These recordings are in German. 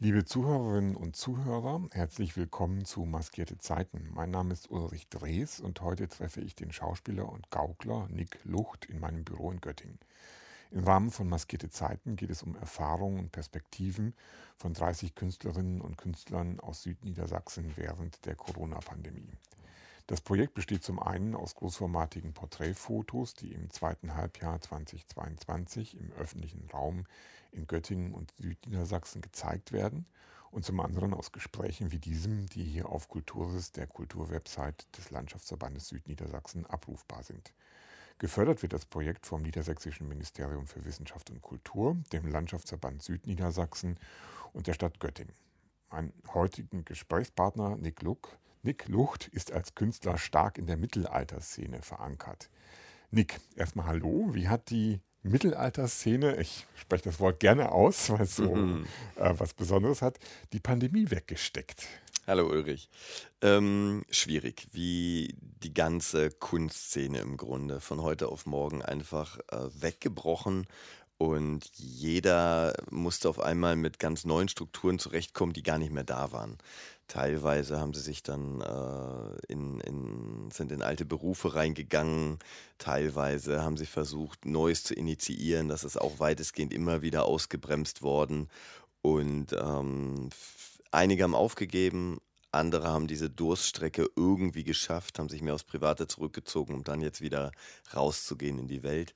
Liebe Zuhörerinnen und Zuhörer, herzlich willkommen zu Maskierte Zeiten. Mein Name ist Ulrich Drees und heute treffe ich den Schauspieler und Gaukler Nick Lucht in meinem Büro in Göttingen. Im Rahmen von Maskierte Zeiten geht es um Erfahrungen und Perspektiven von 30 Künstlerinnen und Künstlern aus Südniedersachsen während der Corona-Pandemie. Das Projekt besteht zum einen aus großformatigen Porträtfotos, die im zweiten Halbjahr 2022 im öffentlichen Raum in Göttingen und Südniedersachsen gezeigt werden und zum anderen aus Gesprächen wie diesem, die hier auf Kulturis, der Kulturwebsite des Landschaftsverbandes Südniedersachsen, abrufbar sind. Gefördert wird das Projekt vom Niedersächsischen Ministerium für Wissenschaft und Kultur, dem Landschaftsverband Südniedersachsen und der Stadt Göttingen. Mein heutigen Gesprächspartner Nick Luck Nick Lucht ist als Künstler stark in der Mittelalterszene verankert. Nick, erstmal hallo. Wie hat die Mittelalterszene, ich spreche das Wort gerne aus, weil es so mhm. äh, was Besonderes hat, die Pandemie weggesteckt? Hallo Ulrich. Ähm, schwierig, wie die ganze Kunstszene im Grunde von heute auf morgen einfach äh, weggebrochen und jeder musste auf einmal mit ganz neuen Strukturen zurechtkommen, die gar nicht mehr da waren. Teilweise haben sie sich dann äh, in, in, sind in alte Berufe reingegangen. Teilweise haben sie versucht, Neues zu initiieren. Das ist auch weitestgehend immer wieder ausgebremst worden. Und ähm, einige haben aufgegeben, andere haben diese Durststrecke irgendwie geschafft, haben sich mehr aufs Private zurückgezogen, um dann jetzt wieder rauszugehen in die Welt.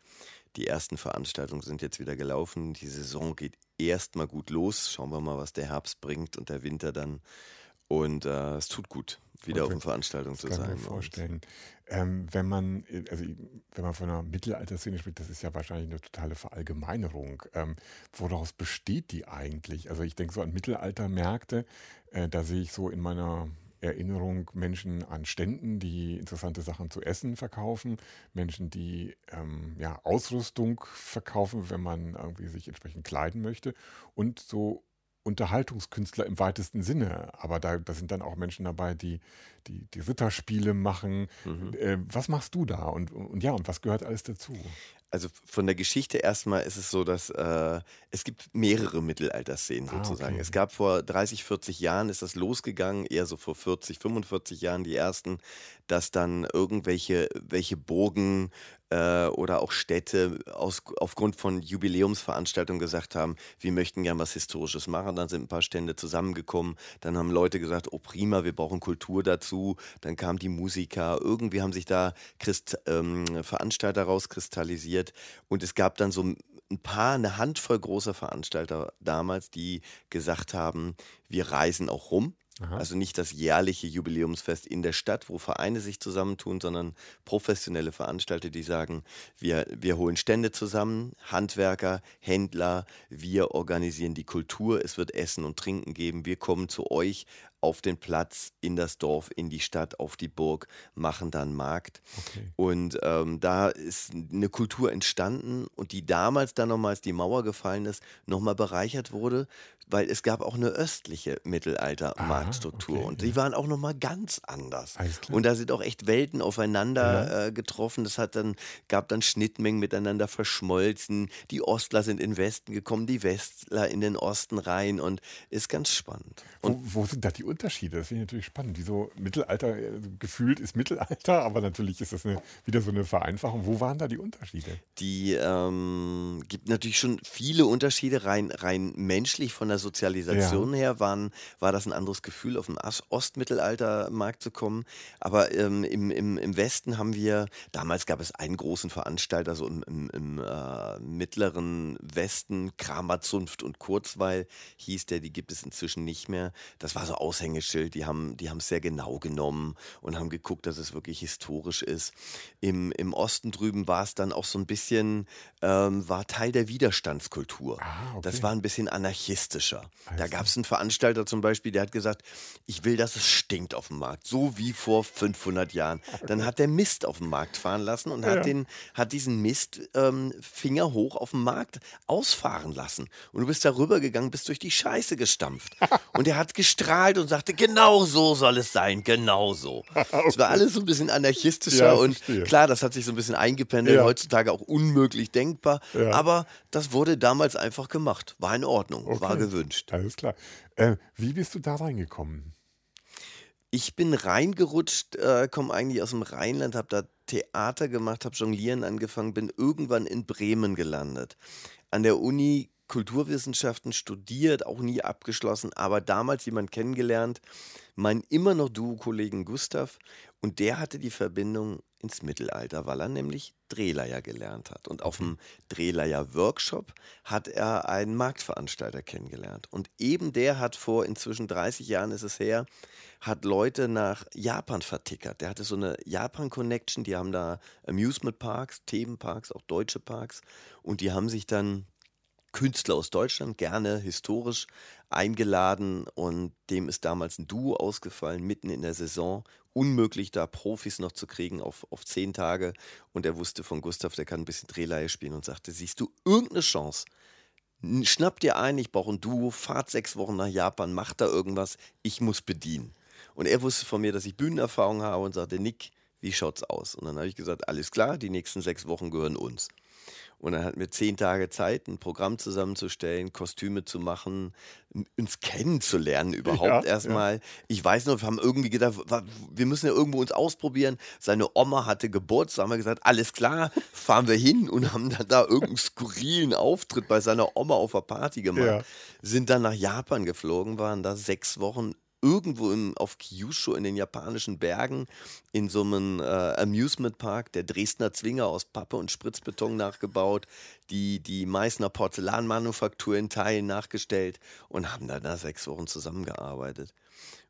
Die ersten Veranstaltungen sind jetzt wieder gelaufen. Die Saison geht erstmal gut los. Schauen wir mal, was der Herbst bringt und der Winter dann und äh, es tut gut, wieder okay. auf einer Veranstaltung zu sein. Kann ich mir vorstellen. Ähm, wenn man, also wenn man von einer Mittelalterszene spricht, das ist ja wahrscheinlich eine totale Verallgemeinerung. Ähm, woraus besteht die eigentlich? Also ich denke so an Mittelaltermärkte, äh, da sehe ich so in meiner Erinnerung Menschen an Ständen, die interessante Sachen zu essen verkaufen, Menschen, die ähm, ja, Ausrüstung verkaufen, wenn man irgendwie sich entsprechend kleiden möchte und so Unterhaltungskünstler im weitesten Sinne. Aber da, da sind dann auch Menschen dabei, die die, die Ritterspiele machen. Mhm. Äh, was machst du da? Und, und ja, und was gehört alles dazu? Also von der Geschichte erstmal ist es so, dass äh, es gibt mehrere Mittelalterszenen ah, sozusagen. Okay. Es gab vor 30, 40 Jahren ist das losgegangen, eher so vor 40, 45 Jahren die ersten, dass dann irgendwelche welche Burgen äh, oder auch Städte aus, aufgrund von Jubiläumsveranstaltungen gesagt haben, wir möchten gern was Historisches machen. Dann sind ein paar Stände zusammengekommen. Dann haben Leute gesagt, oh prima, wir brauchen Kultur dazu. Dann kamen die Musiker. Irgendwie haben sich da Christ, ähm, Veranstalter rauskristallisiert. Und es gab dann so ein paar, eine Handvoll großer Veranstalter damals, die gesagt haben, wir reisen auch rum. Aha. Also nicht das jährliche Jubiläumsfest in der Stadt, wo Vereine sich zusammentun, sondern professionelle Veranstalter, die sagen, wir, wir holen Stände zusammen, Handwerker, Händler, wir organisieren die Kultur, es wird Essen und Trinken geben, wir kommen zu euch auf den Platz, in das Dorf, in die Stadt, auf die Burg, machen dann Markt. Okay. Und ähm, da ist eine Kultur entstanden und die damals dann nochmal, als die Mauer gefallen ist, nochmal bereichert wurde weil es gab auch eine östliche Mittelalter-Marktstruktur okay, und die ja. waren auch noch mal ganz anders. Und da sind auch echt Welten aufeinander ja. äh, getroffen. Das hat dann gab dann Schnittmengen miteinander verschmolzen. Die Ostler sind in den Westen gekommen, die Westler in den Osten rein und ist ganz spannend. Wo, wo, sind da die Unterschiede? Das finde ich natürlich spannend. Wieso Mittelalter äh, gefühlt ist Mittelalter, aber natürlich ist das eine, wieder so eine Vereinfachung. Wo waren da die Unterschiede? Die ähm, gibt natürlich schon viele Unterschiede rein rein menschlich von der Sozialisation ja. her waren, war das ein anderes Gefühl, auf den Ostmittelaltermarkt zu kommen. Aber ähm, im, im, im Westen haben wir, damals gab es einen großen Veranstalter, so im, im, im äh, mittleren Westen, Kramerzunft und Kurzweil hieß der, die gibt es inzwischen nicht mehr. Das war so Aushängeschild, die haben die es sehr genau genommen und haben geguckt, dass es wirklich historisch ist. Im, im Osten drüben war es dann auch so ein bisschen, ähm, war Teil der Widerstandskultur. Ah, okay. Das war ein bisschen anarchistisch kritischer. Da gab es einen Veranstalter zum Beispiel, der hat gesagt, ich will, dass es stinkt auf dem Markt, so wie vor 500 Jahren. Dann hat der Mist auf dem Markt fahren lassen und ja. hat, den, hat diesen Mist ähm, Finger hoch auf dem Markt ausfahren lassen. Und du bist da rübergegangen, bist durch die Scheiße gestampft. und er hat gestrahlt und und sagte, genau so soll es sein, genau so. okay. Es war alles so ein bisschen anarchistischer Ja, und verstehe. klar, das hat sich so ein bisschen eingependelt, Ja. heutzutage auch unmöglich denkbar, Ja. aber das wurde damals einfach gemacht, war in Ordnung, war Okay. gewünscht. Alles klar. Äh, wie bist du da reingekommen? Ich bin reingerutscht, äh, komme eigentlich aus dem Rheinland, habe da Theater gemacht, habe Jonglieren angefangen, bin irgendwann in Bremen gelandet. An der Uni Kulturwissenschaften studiert, auch nie abgeschlossen, aber damals jemand kennengelernt, meinen immer noch Duo-Kollegen Gustav, und der hatte die Verbindung ins Mittelalter, weil er nämlich Drehleier gelernt hat. Und auf dem Drehleier-Workshop hat er einen Marktveranstalter kennengelernt. Und eben der hat vor inzwischen 30 Jahren ist es her, hat Leute nach Japan vertickert. Der hatte so eine Japan-Connection, die haben da Amusement-Parks, Themenparks, auch deutsche Parks. Und die haben sich dann Künstler aus Deutschland, gerne historisch eingeladen und dem ist damals ein Duo ausgefallen, mitten in der Saison. Unmöglich, da Profis noch zu kriegen auf, auf zehn Tage. Und er wusste von Gustav, der kann ein bisschen Drehleihe spielen und sagte, siehst du irgendeine Chance? Schnapp dir ein, ich brauche ein Duo, fahrt sechs Wochen nach Japan, macht da irgendwas, ich muss bedienen. Und er wusste von mir, dass ich Bühnenerfahrung habe und sagte, Nick, wie schaut's aus? Und dann habe ich gesagt, alles klar, die nächsten sechs Wochen gehören uns. Und dann hatten wir zehn Tage Zeit, ein Programm zusammenzustellen, Kostüme zu machen, uns kennenzulernen überhaupt Ja, erstmal. Ich weiß noch, wir haben irgendwie gedacht, wir müssen ja irgendwo uns ausprobieren. Seine Oma hatte Geburtstag, haben wir gesagt, alles klar, fahren wir hin und haben dann da irgendeinen skurrilen Auftritt bei seiner Oma auf der Party gemacht. Ja. Sind dann nach Japan geflogen, waren da sechs Wochen irgendwo im, auf Kyushu in den japanischen Bergen in so einem äh, Amusement Park, der Dresdner Zwinger aus Pappe und Spritzbeton nachgebaut, die, die Meißner Porzellanmanufaktur in Teilen nachgestellt und haben dann da sechs Wochen zusammengearbeitet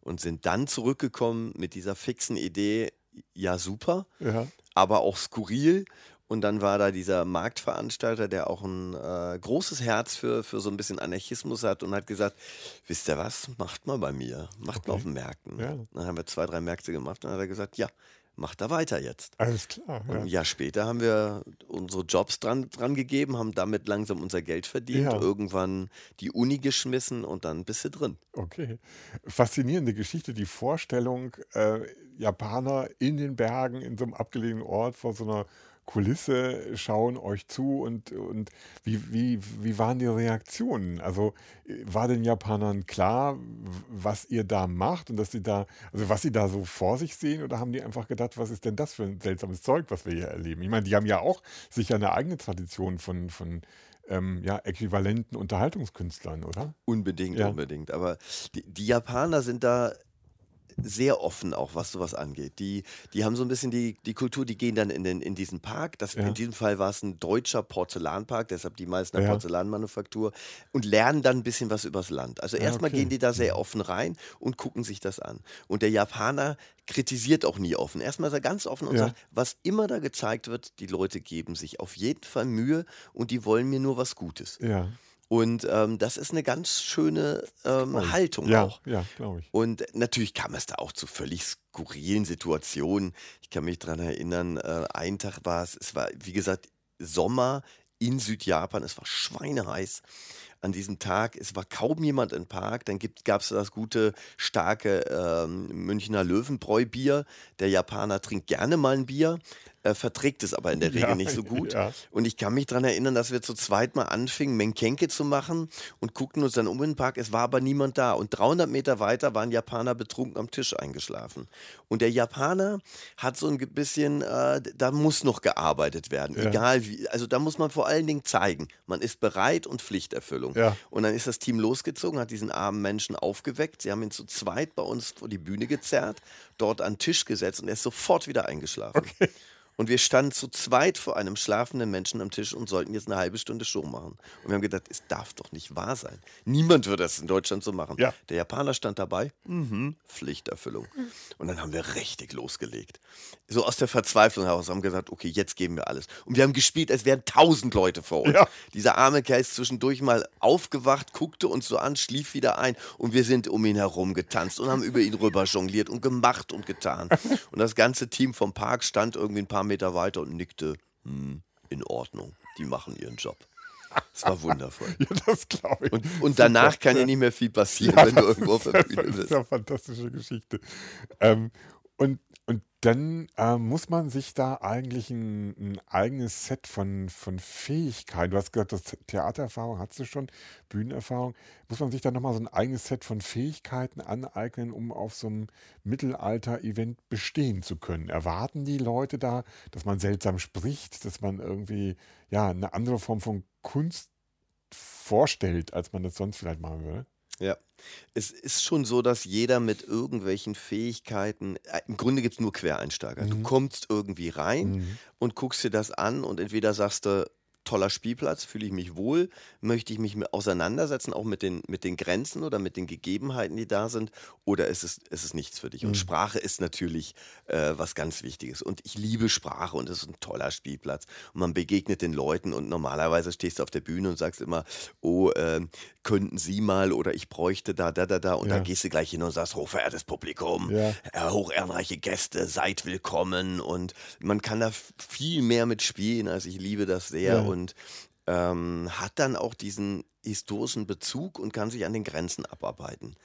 und sind dann zurückgekommen mit dieser fixen Idee, ja super, Ja. aber auch skurril. Und dann war da dieser Marktveranstalter, der auch ein äh, großes Herz für, für so ein bisschen Anarchismus hat und hat gesagt, wisst ihr was, macht mal bei mir, macht mal Okay. auf den Märkten. Ja. Dann haben wir zwei, drei Märkte gemacht und dann hat er gesagt, ja, macht da weiter jetzt. Alles klar. Und ein Ja. Jahr später haben wir unsere Jobs dran, dran gegeben, haben damit langsam unser Geld verdient, Ja. irgendwann die Uni geschmissen und dann bist du drin. Okay. Faszinierende Geschichte, die Vorstellung, äh, Japaner in den Bergen, in so einem abgelegenen Ort vor so einer Kulisse schauen euch zu und, und wie, wie, wie waren die Reaktionen? Also äh, war den Japanern klar, was ihr da macht und dass sie da, also was sie da so vor sich sehen oder haben die einfach gedacht, was ist denn das für ein seltsames Zeug, was wir hier erleben? Ich meine, die haben ja auch sicher eine eigene Tradition von, von ähm, ja, äquivalenten Unterhaltungskünstlern, oder? Unbedingt, Ja. unbedingt. Aber die, die Japaner sind da sehr offen auch, was sowas angeht. Die, die haben so ein bisschen die, die Kultur, die gehen dann in, den, in diesen Park. Das, Ja. In diesem Fall war es ein deutscher Porzellanpark, deshalb die Meißner Ja. Porzellanmanufaktur und lernen dann ein bisschen was übers Land. Also Ah, erstmal okay. gehen die da sehr offen rein und gucken sich das an. Und der Japaner kritisiert auch nie offen. Erstmal ist er ganz offen und Ja. sagt, was immer da gezeigt wird, die Leute geben sich auf jeden Fall Mühe und die wollen mir nur was Gutes. Ja. Und ähm, das ist eine ganz schöne ähm, ich. Haltung Ja, auch. ja, glaube ich. Und natürlich kam es da auch zu völlig skurrilen Situationen. Ich kann mich daran erinnern, äh, ein Tag war es, es war, wie gesagt, Sommer in Südjapan, es war schweineheiß an diesem Tag. Es war kaum jemand im Park. Dann gab es das gute, starke ähm, Münchner Löwenbräu-Bier. Der Japaner trinkt gerne mal ein Bier, äh, verträgt es aber in der Regel Ja, nicht so gut. ja. Und ich kann mich daran erinnern, dass wir zu zweit mal anfingen, Menkenke zu machen und guckten uns dann um in den Park. Es war aber niemand da. Und 300 Meter weiter waren Japaner betrunken am Tisch eingeschlafen. Und der Japaner hat so ein bisschen, äh, da muss noch gearbeitet werden. Ja. Egal wie. Also da muss man vor allen Dingen zeigen, man ist bereit und Pflichterfüllung. Und dann ist das Team losgezogen, hat diesen armen Menschen aufgeweckt. Sie haben ihn zu zweit bei uns vor die Bühne gezerrt, dort an den Tisch gesetzt und er ist sofort wieder eingeschlafen. Und wir standen zu zweit vor einem schlafenden Menschen am Tisch und sollten jetzt eine halbe Stunde Show machen. Und wir haben gedacht, es darf doch nicht wahr sein. Niemand würde das in Deutschland so machen. Ja. Der Japaner stand dabei, mhm, Pflichterfüllung. Und dann haben wir richtig losgelegt. So aus der Verzweiflung heraus haben wir gesagt, okay, jetzt geben wir alles. Und wir haben gespielt, als wären tausend Leute vor uns. Ja. Dieser arme Kerl ist zwischendurch mal aufgewacht, guckte uns so an, schlief wieder ein und wir sind um ihn herum getanzt und haben über ihn rüber jongliert und gemacht und getan. Und das ganze Team vom Park stand irgendwie ein paar Meter weiter und nickte, hm, in Ordnung, die machen ihren Job. Das war wundervoll. Ja, das glaube ich. Und, und danach Super. kann ja nicht mehr viel passieren, Ja, wenn du das irgendwo auf ist, der das Bühne ist bist. ja eine fantastische Geschichte. Ähm, und dann äh, muss man sich da eigentlich ein, ein eigenes Set von, von Fähigkeiten, du hast gesagt, das Theatererfahrung hast du schon, Bühnenerfahrung, muss man sich da nochmal so ein eigenes Set von Fähigkeiten aneignen, um auf so einem Mittelalter-Event bestehen zu können. Erwarten die Leute da, dass man seltsam spricht, dass man irgendwie ja eine andere Form von Kunst vorstellt, als man das sonst vielleicht machen würde? Ja. Es ist schon so, dass jeder mit irgendwelchen Fähigkeiten, äh, im Grunde gibt es nur Quereinsteiger. Du Mhm. kommst irgendwie rein Mhm. und guckst dir das an und entweder sagst du, toller Spielplatz, fühle ich mich wohl, möchte ich mich auseinandersetzen, auch mit den, mit den Grenzen oder mit den Gegebenheiten, die da sind, oder ist es, ist es nichts für dich? Und Mhm. Sprache ist natürlich äh, was ganz Wichtiges. Und ich liebe Sprache und es ist ein toller Spielplatz. Und man begegnet den Leuten und normalerweise stehst du auf der Bühne und sagst immer, oh, ähm, könnten Sie mal oder ich bräuchte da, da, da, da. Und Ja. dann gehst du gleich hin und sagst, hochverehrtes Publikum, Ja. äh, hochehrenreiche Gäste, seid willkommen. Und man kann da viel mehr mit spielen. Also ich liebe das sehr Ja. und ähm, hat dann auch diesen historischen Bezug und kann sich an den Grenzen abarbeiten.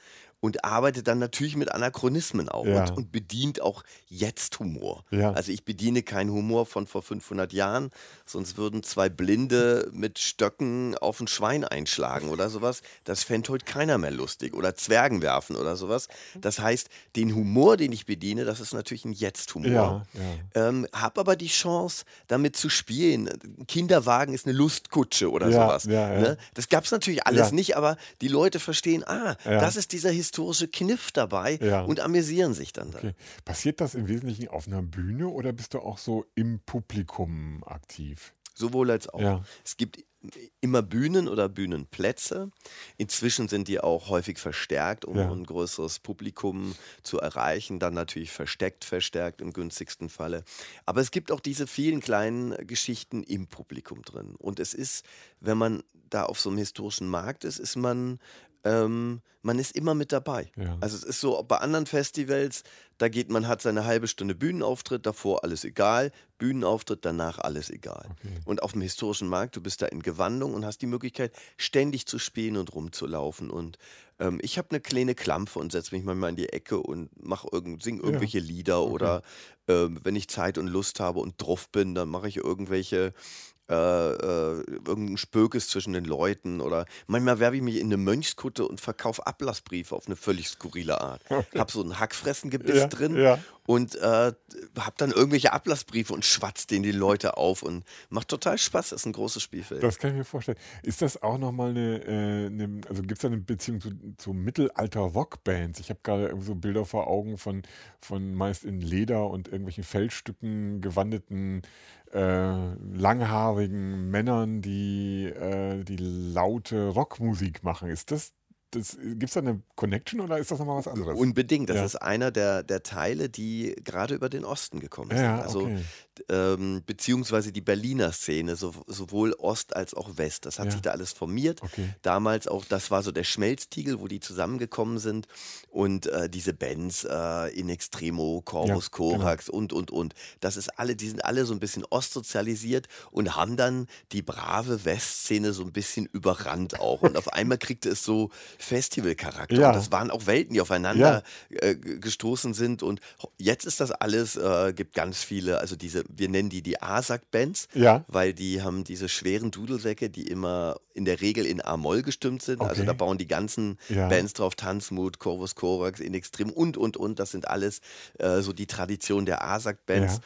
Und arbeitet dann natürlich mit Anachronismen auch Ja. und, und bedient auch jetzt Humor. Ja. Also ich bediene keinen Humor von vor 500 Jahren, sonst würden zwei Blinde mit Stöcken auf ein Schwein einschlagen oder sowas. Das fände heute keiner mehr lustig. Oder Zwergen werfen oder sowas. Das heißt, den Humor, den ich bediene, das ist natürlich ein Jetzt-Humor. Ja. Ähm, hab aber die Chance, damit zu spielen. Ein Kinderwagen ist eine Lustkutsche oder sowas. Ne? Das gab es natürlich alles nicht, aber die Leute verstehen, ah, das ist dieser historische Kniff dabei Ja. und amüsieren sich dann da. Okay. Passiert das im Wesentlichen auf einer Bühne oder bist du auch so im Publikum aktiv? Sowohl als auch. Ja. Es gibt immer Bühnen oder Bühnenplätze. Inzwischen sind die auch häufig verstärkt, um Ja. ein größeres Publikum zu erreichen. Dann natürlich versteckt, verstärkt im günstigsten Falle. Aber es gibt auch diese vielen kleinen Geschichten im Publikum drin. Und es ist, wenn man da auf so einem historischen Markt ist, ist man, ähm, man ist immer mit dabei. Ja. Also es ist so bei anderen Festivals, da geht man hat seine halbe Stunde Bühnenauftritt, davor alles egal, Bühnenauftritt, danach alles egal. Okay. Und auf dem historischen Markt, du bist da in Gewandung und hast die Möglichkeit, ständig zu spielen und rumzulaufen. Und ähm, ich habe eine kleine Klampfe und setze mich manchmal in die Ecke und mach irgend, sing irgendwelche Lieder okay. oder ähm, wenn ich Zeit und Lust habe und drauf bin, dann mache ich irgendwelche äh, äh, irgendein Spökes zwischen den Leuten oder manchmal werfe ich mich in eine Mönchskutte und verkaufe Ablassbriefe auf eine völlig skurrile Art. Hab so ein Hackfressengebiss Ja, drin ja. und äh, hab dann irgendwelche Ablassbriefe und schwatzt denen die Leute auf und macht total Spaß. Das ist ein großes Spielfeld. Das kann ich mir vorstellen. Ist das auch nochmal eine, äh, eine, also gibt es da eine Beziehung zu, zu Mittelalter-Rockbands? Ich habe gerade so Bilder vor Augen von, von meist in Leder und irgendwelchen Feldstücken gewandeten, äh, langhaarigen Männern, die, äh, die laute Rockmusik machen. Ist das, das gibt es da eine Connection oder ist das nochmal was anderes? Unbedingt. Das Ja. ist einer der, der Teile, die gerade über den Osten gekommen sind. ja, also okay. Ähm, beziehungsweise die Berliner Szene, so, sowohl Ost als auch West. Das hat Ja. sich da alles formiert. Okay. Damals auch, das war so der Schmelztiegel, wo die zusammengekommen sind. Und äh, diese Bands äh, in Extremo, Corvus Ja, genau. Corax und, und, und. Das ist alle, die sind alle so ein bisschen ostsozialisiert und haben dann die brave Westszene so ein bisschen überrannt auch. Und auf einmal kriegte es so Festivalcharakter. Ja. Und das waren auch Welten, die aufeinander äh, gestoßen sind. Und jetzt ist das alles, äh, gibt ganz viele, also diese, wir nennen die die ASAC-Bands, Ja. weil die haben diese schweren Dudelsäcke, die immer in der Regel in A-Moll gestimmt sind. Also Okay. da bauen die ganzen Ja. Bands drauf, Tanzmut, Corvus Corax, In Extrem und, und, und. Das sind alles äh, so die Tradition der ASAC-Bands. Ja.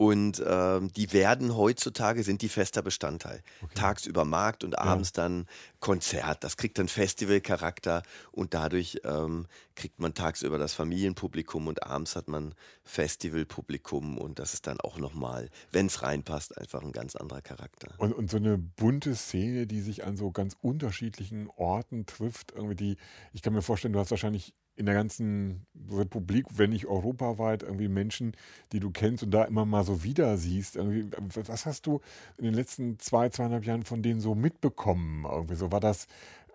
Und ähm, die werden heutzutage, sind die fester Bestandteil. Tagsüber Markt und abends dann Konzert. Das kriegt dann Festivalcharakter und dadurch ähm, kriegt man tagsüber das Familienpublikum und abends hat man Festivalpublikum und das ist dann auch nochmal, wenn es reinpasst, einfach ein ganz anderer Charakter. Und, und so eine bunte Szene, die sich an so ganz unterschiedlichen Orten trifft. Irgendwie die, ich kann mir vorstellen, du hast wahrscheinlich in der ganzen Republik, wenn nicht europaweit, irgendwie Menschen, die du kennst und da immer mal so wieder siehst. Irgendwie, was hast du in den letzten zwei, zweieinhalb Jahren von denen so mitbekommen? Irgendwie so war das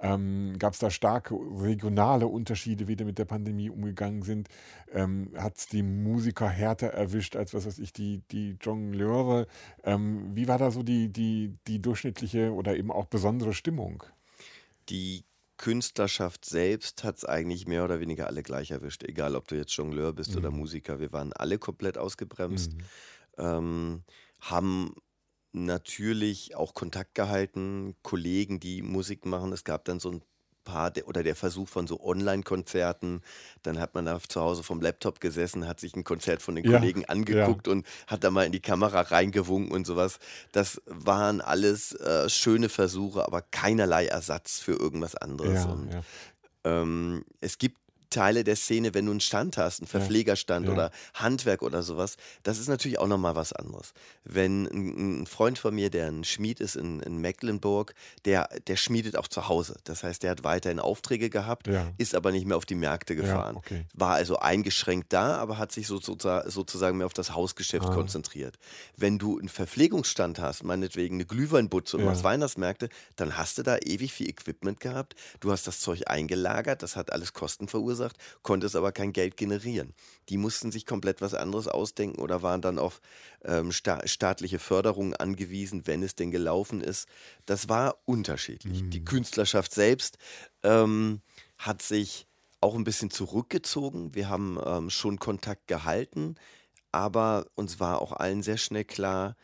Ähm, Gab es da starke regionale Unterschiede, wie die mit der Pandemie umgegangen sind? Ähm, Hat es die Musiker härter erwischt als, was weiß ich, die, die Jongleure? Ähm, wie war da so die, die, die durchschnittliche oder eben auch besondere Stimmung? Die Künstlerschaft selbst hat es eigentlich mehr oder weniger alle gleich erwischt, egal ob du jetzt Jongleur bist mhm. oder Musiker. Wir waren alle komplett ausgebremst, mhm. ähm, haben natürlich auch Kontakt gehalten, Kollegen, die Musik machen. Es gab dann so ein paar oder der Versuch von so Online-Konzerten. Dann hat man da zu Hause vom Laptop gesessen, hat sich ein Konzert von den ja, Kollegen angeguckt ja. und hat da mal in die Kamera reingewunken und sowas. Das waren alles äh, schöne Versuche, aber keinerlei Ersatz für irgendwas anderes. Ja, und, ähm, es gibt Teile der Szene, wenn du einen Stand hast, einen Verpflegerstand ja. oder Handwerk oder sowas, das ist natürlich auch nochmal was anderes. Wenn ein, ein, Freund von mir, der ein Schmied ist in, in Mecklenburg, der, der schmiedet auch zu Hause. Das heißt, der hat weiterhin Aufträge gehabt, ja. ist aber nicht mehr auf die Märkte gefahren. Ja, okay. War also eingeschränkt da, aber hat sich so, so, sozusagen mehr auf das Hausgeschäft ah. konzentriert. Wenn du einen Verpflegungsstand hast, meinetwegen eine Glühweinbutze und was Weihnachtsmärkte, dann hast du da ewig viel Equipment gehabt. Du hast das Zeug eingelagert, das hat alles Kosten verursacht verursacht, konnte es aber kein Geld generieren. Die mussten sich komplett was anderes ausdenken oder waren dann auf ähm, sta staatliche Förderungen angewiesen, wenn es denn gelaufen ist. Das war unterschiedlich. Mhm. Die Künstlerschaft selbst ähm, hat sich auch ein bisschen zurückgezogen. Wir haben ähm, schon Kontakt gehalten, aber uns war auch allen sehr schnell klar,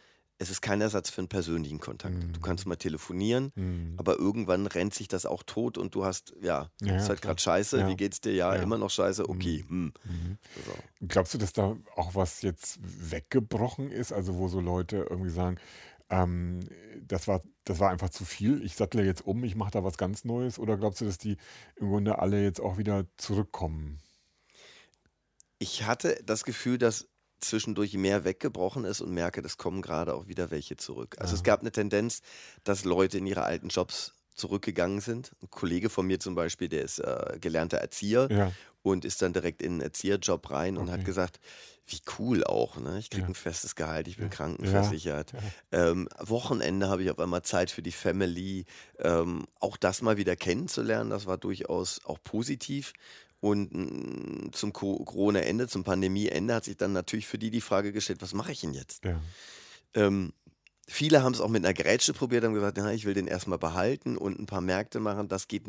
es ist kein Ersatz für einen persönlichen Kontakt. Mhm. Du kannst mal telefonieren, mhm. aber irgendwann rennt sich das auch tot und du hast, ja, ja ist halt gerade scheiße, ja. wie geht's dir? Ja, ja, immer noch scheiße, okay. Mhm. Hm. So. Glaubst du, dass da auch was jetzt weggebrochen ist? Also wo so Leute irgendwie sagen, ähm, das, war, das war einfach zu viel, ich sattle jetzt um, ich mache da was ganz Neues? Oder glaubst du, dass die im Grunde alle jetzt auch wieder zurückkommen? Ich hatte das Gefühl, dass zwischendurch mehr weggebrochen ist und merke, es kommen gerade auch wieder welche zurück. Also ja. es gab eine Tendenz, dass Leute in ihre alten Jobs zurückgegangen sind. Ein Kollege von mir zum Beispiel, der ist äh, gelernter Erzieher ja. und ist dann direkt in einen Erzieherjob rein okay. und hat gesagt, wie cool auch, ne? Ich kriege ja. ein festes Gehalt, ich bin ja. krankenversichert. Ähm, Wochenende habe ich auf einmal Zeit für die Family. Ähm, auch das mal wieder kennenzulernen, das war durchaus auch positiv. Und mm, zum Corona-Ende, zum Pandemie-Ende hat sich dann natürlich für die die Frage gestellt, was mache ich denn jetzt? Ja. Ähm, viele haben es auch mit einer Grätsche probiert, haben gesagt, na, ich will den erstmal behalten und ein paar Märkte machen. Das geht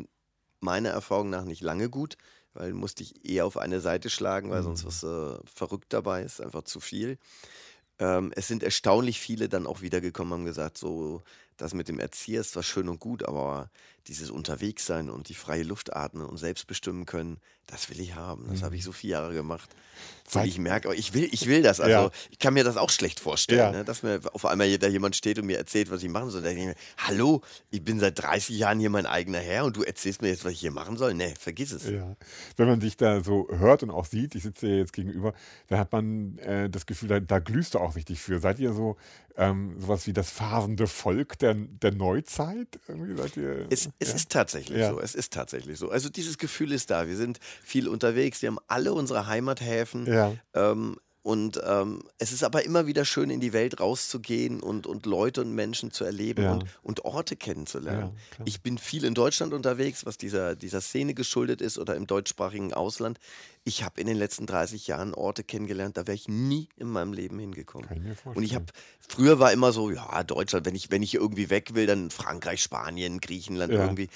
meiner Erfahrung nach nicht lange gut, weil du musst dich eher auf eine Seite schlagen, weil mhm. sonst was äh, verrückt dabei ist, einfach zu viel. Ähm, es sind erstaunlich viele dann auch wiedergekommen, haben gesagt, so das mit dem Erzieher ist zwar schön und gut, aber dieses Unterwegssein und die freie Luft atmen und selbst bestimmen können, das will ich haben. Das mhm. habe ich so vier Jahre gemacht. Weil ich merke, ich will, ich will das. Also ja. ich kann mir das auch schlecht vorstellen, ja. ne? dass mir auf einmal da jemand steht und mir erzählt, was ich machen soll. Da denke ich mir, hallo, ich bin seit 30 Jahren hier mein eigener Herr und du erzählst mir jetzt, was ich hier machen soll. Nee, vergiss es. Ja. Wenn man dich da so hört und auch sieht, ich sitze dir jetzt gegenüber, da hat man äh, das Gefühl, da, da glühst du auch richtig für. Seid ihr so ähm, sowas wie das phasende Volk der, der Neuzeit? Ihr, es, es ja? ist tatsächlich ja. so. Es ist tatsächlich so. Also dieses Gefühl ist da. Wir sind viel unterwegs. Wir haben alle unsere Heimathäfen. Ja. Ähm, und ähm, es ist aber immer wieder schön, in die Welt rauszugehen und, und Leute und Menschen zu erleben ja. und, und Orte kennenzulernen. Ja, ich bin viel in Deutschland unterwegs, was dieser, dieser Szene geschuldet ist oder im deutschsprachigen Ausland. Ich habe in den letzten 30 Jahren Orte kennengelernt, da wäre ich nie in meinem Leben hingekommen. Kann ich mir vorstellen. Und ich habe, früher war immer so, ja, Deutschland, wenn ich, wenn ich irgendwie weg will, dann Frankreich, Spanien, Griechenland ja. irgendwie.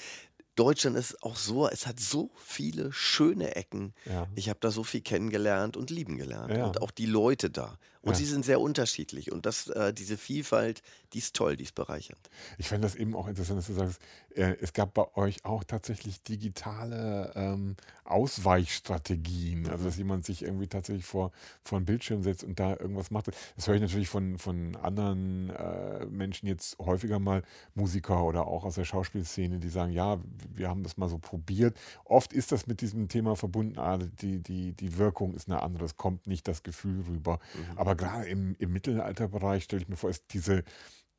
Deutschland ist auch so, es hat so viele schöne Ecken. Ja. Ich habe da so viel kennengelernt und lieben gelernt. Ja. Und auch die Leute da. Und ja. sie sind sehr unterschiedlich. Und das, äh, diese Vielfalt, die ist toll, die ist bereichernd. Ich fand das eben auch interessant, dass du sagst, äh, es gab bei euch auch tatsächlich digitale ähm, Ausweichstrategien. Also, dass jemand sich irgendwie tatsächlich vor, vor einen Bildschirm setzt und da irgendwas macht. Das höre ich natürlich von, von anderen äh, Menschen jetzt häufiger mal, Musiker oder auch aus der Schauspielszene, die sagen, ja, wir haben das mal so probiert. Oft ist das mit diesem Thema verbunden, ah, die, die, die Wirkung ist eine andere, es kommt nicht das Gefühl rüber. Mhm. Aber gerade im, im Mittelalterbereich stelle ich mir vor, ist diese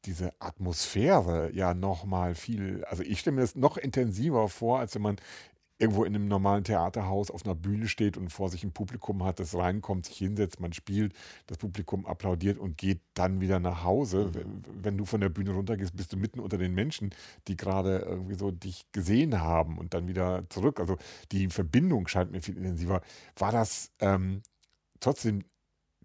diese Atmosphäre ja noch mal viel, also ich stelle mir das noch intensiver vor, als wenn man irgendwo in einem normalen Theaterhaus auf einer Bühne steht und vor sich ein Publikum hat, das reinkommt, sich hinsetzt, man spielt, das Publikum applaudiert und geht dann wieder nach Hause. Mhm. Wenn, wenn du von der Bühne runtergehst, bist du mitten unter den Menschen, die gerade irgendwie so dich gesehen haben und dann wieder zurück. Also die Verbindung scheint mir viel intensiver. War das ähm, trotzdem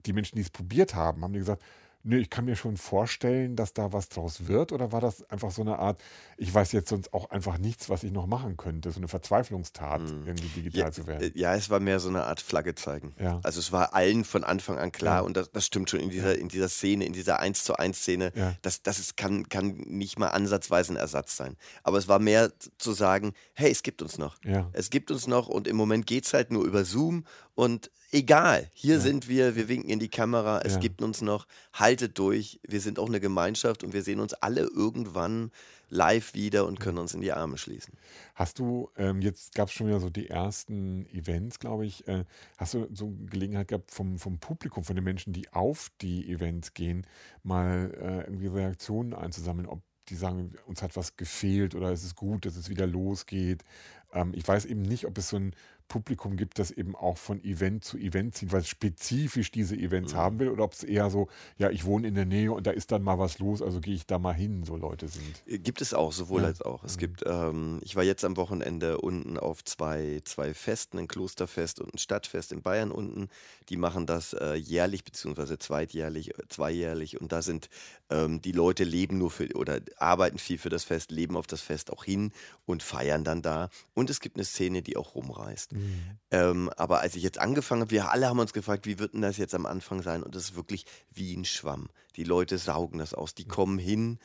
die Menschen, die es probiert haben, haben die gesagt, Nee, ich kann mir schon vorstellen, dass da was draus wird. Oder war das einfach so eine Art, ich weiß jetzt sonst auch einfach nichts, was ich noch machen könnte, so eine Verzweiflungstat, mhm. irgendwie digital ja, zu werden? Äh, ja, es war mehr so eine Art Flagge zeigen. Ja. Also es war allen von Anfang an klar, ja. und das, das, stimmt schon in dieser, in dieser Szene, in dieser 1 zu 1 Szene, ja. das, das ist, kann, kann nicht mal ansatzweise ein Ersatz sein. Aber es war mehr zu sagen, hey, es gibt uns noch. Es gibt uns noch und im Moment geht es halt nur über Zoom und egal, hier ja. sind wir, wir winken in die Kamera, es ja. gibt uns noch, haltet durch, wir sind auch eine Gemeinschaft und wir sehen uns alle irgendwann live wieder und können uns in die Arme schließen. Hast du, ähm, jetzt gab es schon wieder so die ersten Events, glaube ich, äh, hast du so Gelegenheit gehabt vom, vom Publikum, von den Menschen, die auf die Events gehen, mal äh, irgendwie Reaktionen einzusammeln, ob die sagen, uns hat was gefehlt oder es ist gut, dass es wieder losgeht. Ähm, ich weiß eben nicht, ob es so ein Publikum gibt, das eben auch von Event zu Event zieht, weil es spezifisch diese Events mhm. haben will, oder ob es eher so, ja, ich wohne in der Nähe und da ist dann mal was los, also gehe ich da mal hin, so Leute sind. Äh, gibt es auch, sowohl ja. als auch. Es mhm. gibt, ähm, ich war jetzt am Wochenende unten auf zwei, zwei Festen, ein Klosterfest und ein Stadtfest in Bayern unten. Die machen das äh, jährlich, beziehungsweise zweitjährlich, äh, zweijährlich und da sind ähm, die Leute leben nur für oder arbeiten viel für das Fest, leben auf das Fest auch hin und feiern dann da. Und es gibt eine Szene, die auch rumreist. Mhm. Ähm, aber als ich jetzt angefangen habe, wir alle haben uns gefragt, wie wird denn das jetzt am Anfang sein? Und das ist wirklich wie ein Schwamm. Die Leute saugen das aus. Die kommen hin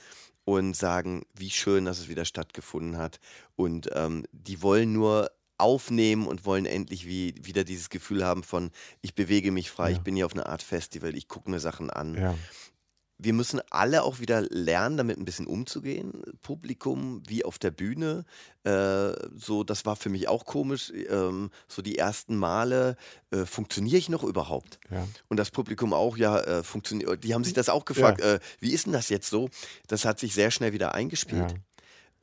und sagen, wie schön, dass es wieder stattgefunden hat. Und ähm, die wollen nur aufnehmen und wollen endlich wie, wieder dieses Gefühl haben von, ich bewege mich frei, ja. ich bin hier auf einer Art Festival, ich gucke mir Sachen an. Ja wir müssen alle auch wieder lernen, damit ein bisschen umzugehen. Publikum wie auf der Bühne. Äh, so, das war für mich auch komisch. Ähm, so die ersten Male, äh, funktioniere ich noch überhaupt? Ja. Und das Publikum auch, ja, äh, funktioniert. Die haben sich das auch gefragt, ja. Äh, wie ist denn das jetzt so? Das hat sich sehr schnell wieder eingespielt.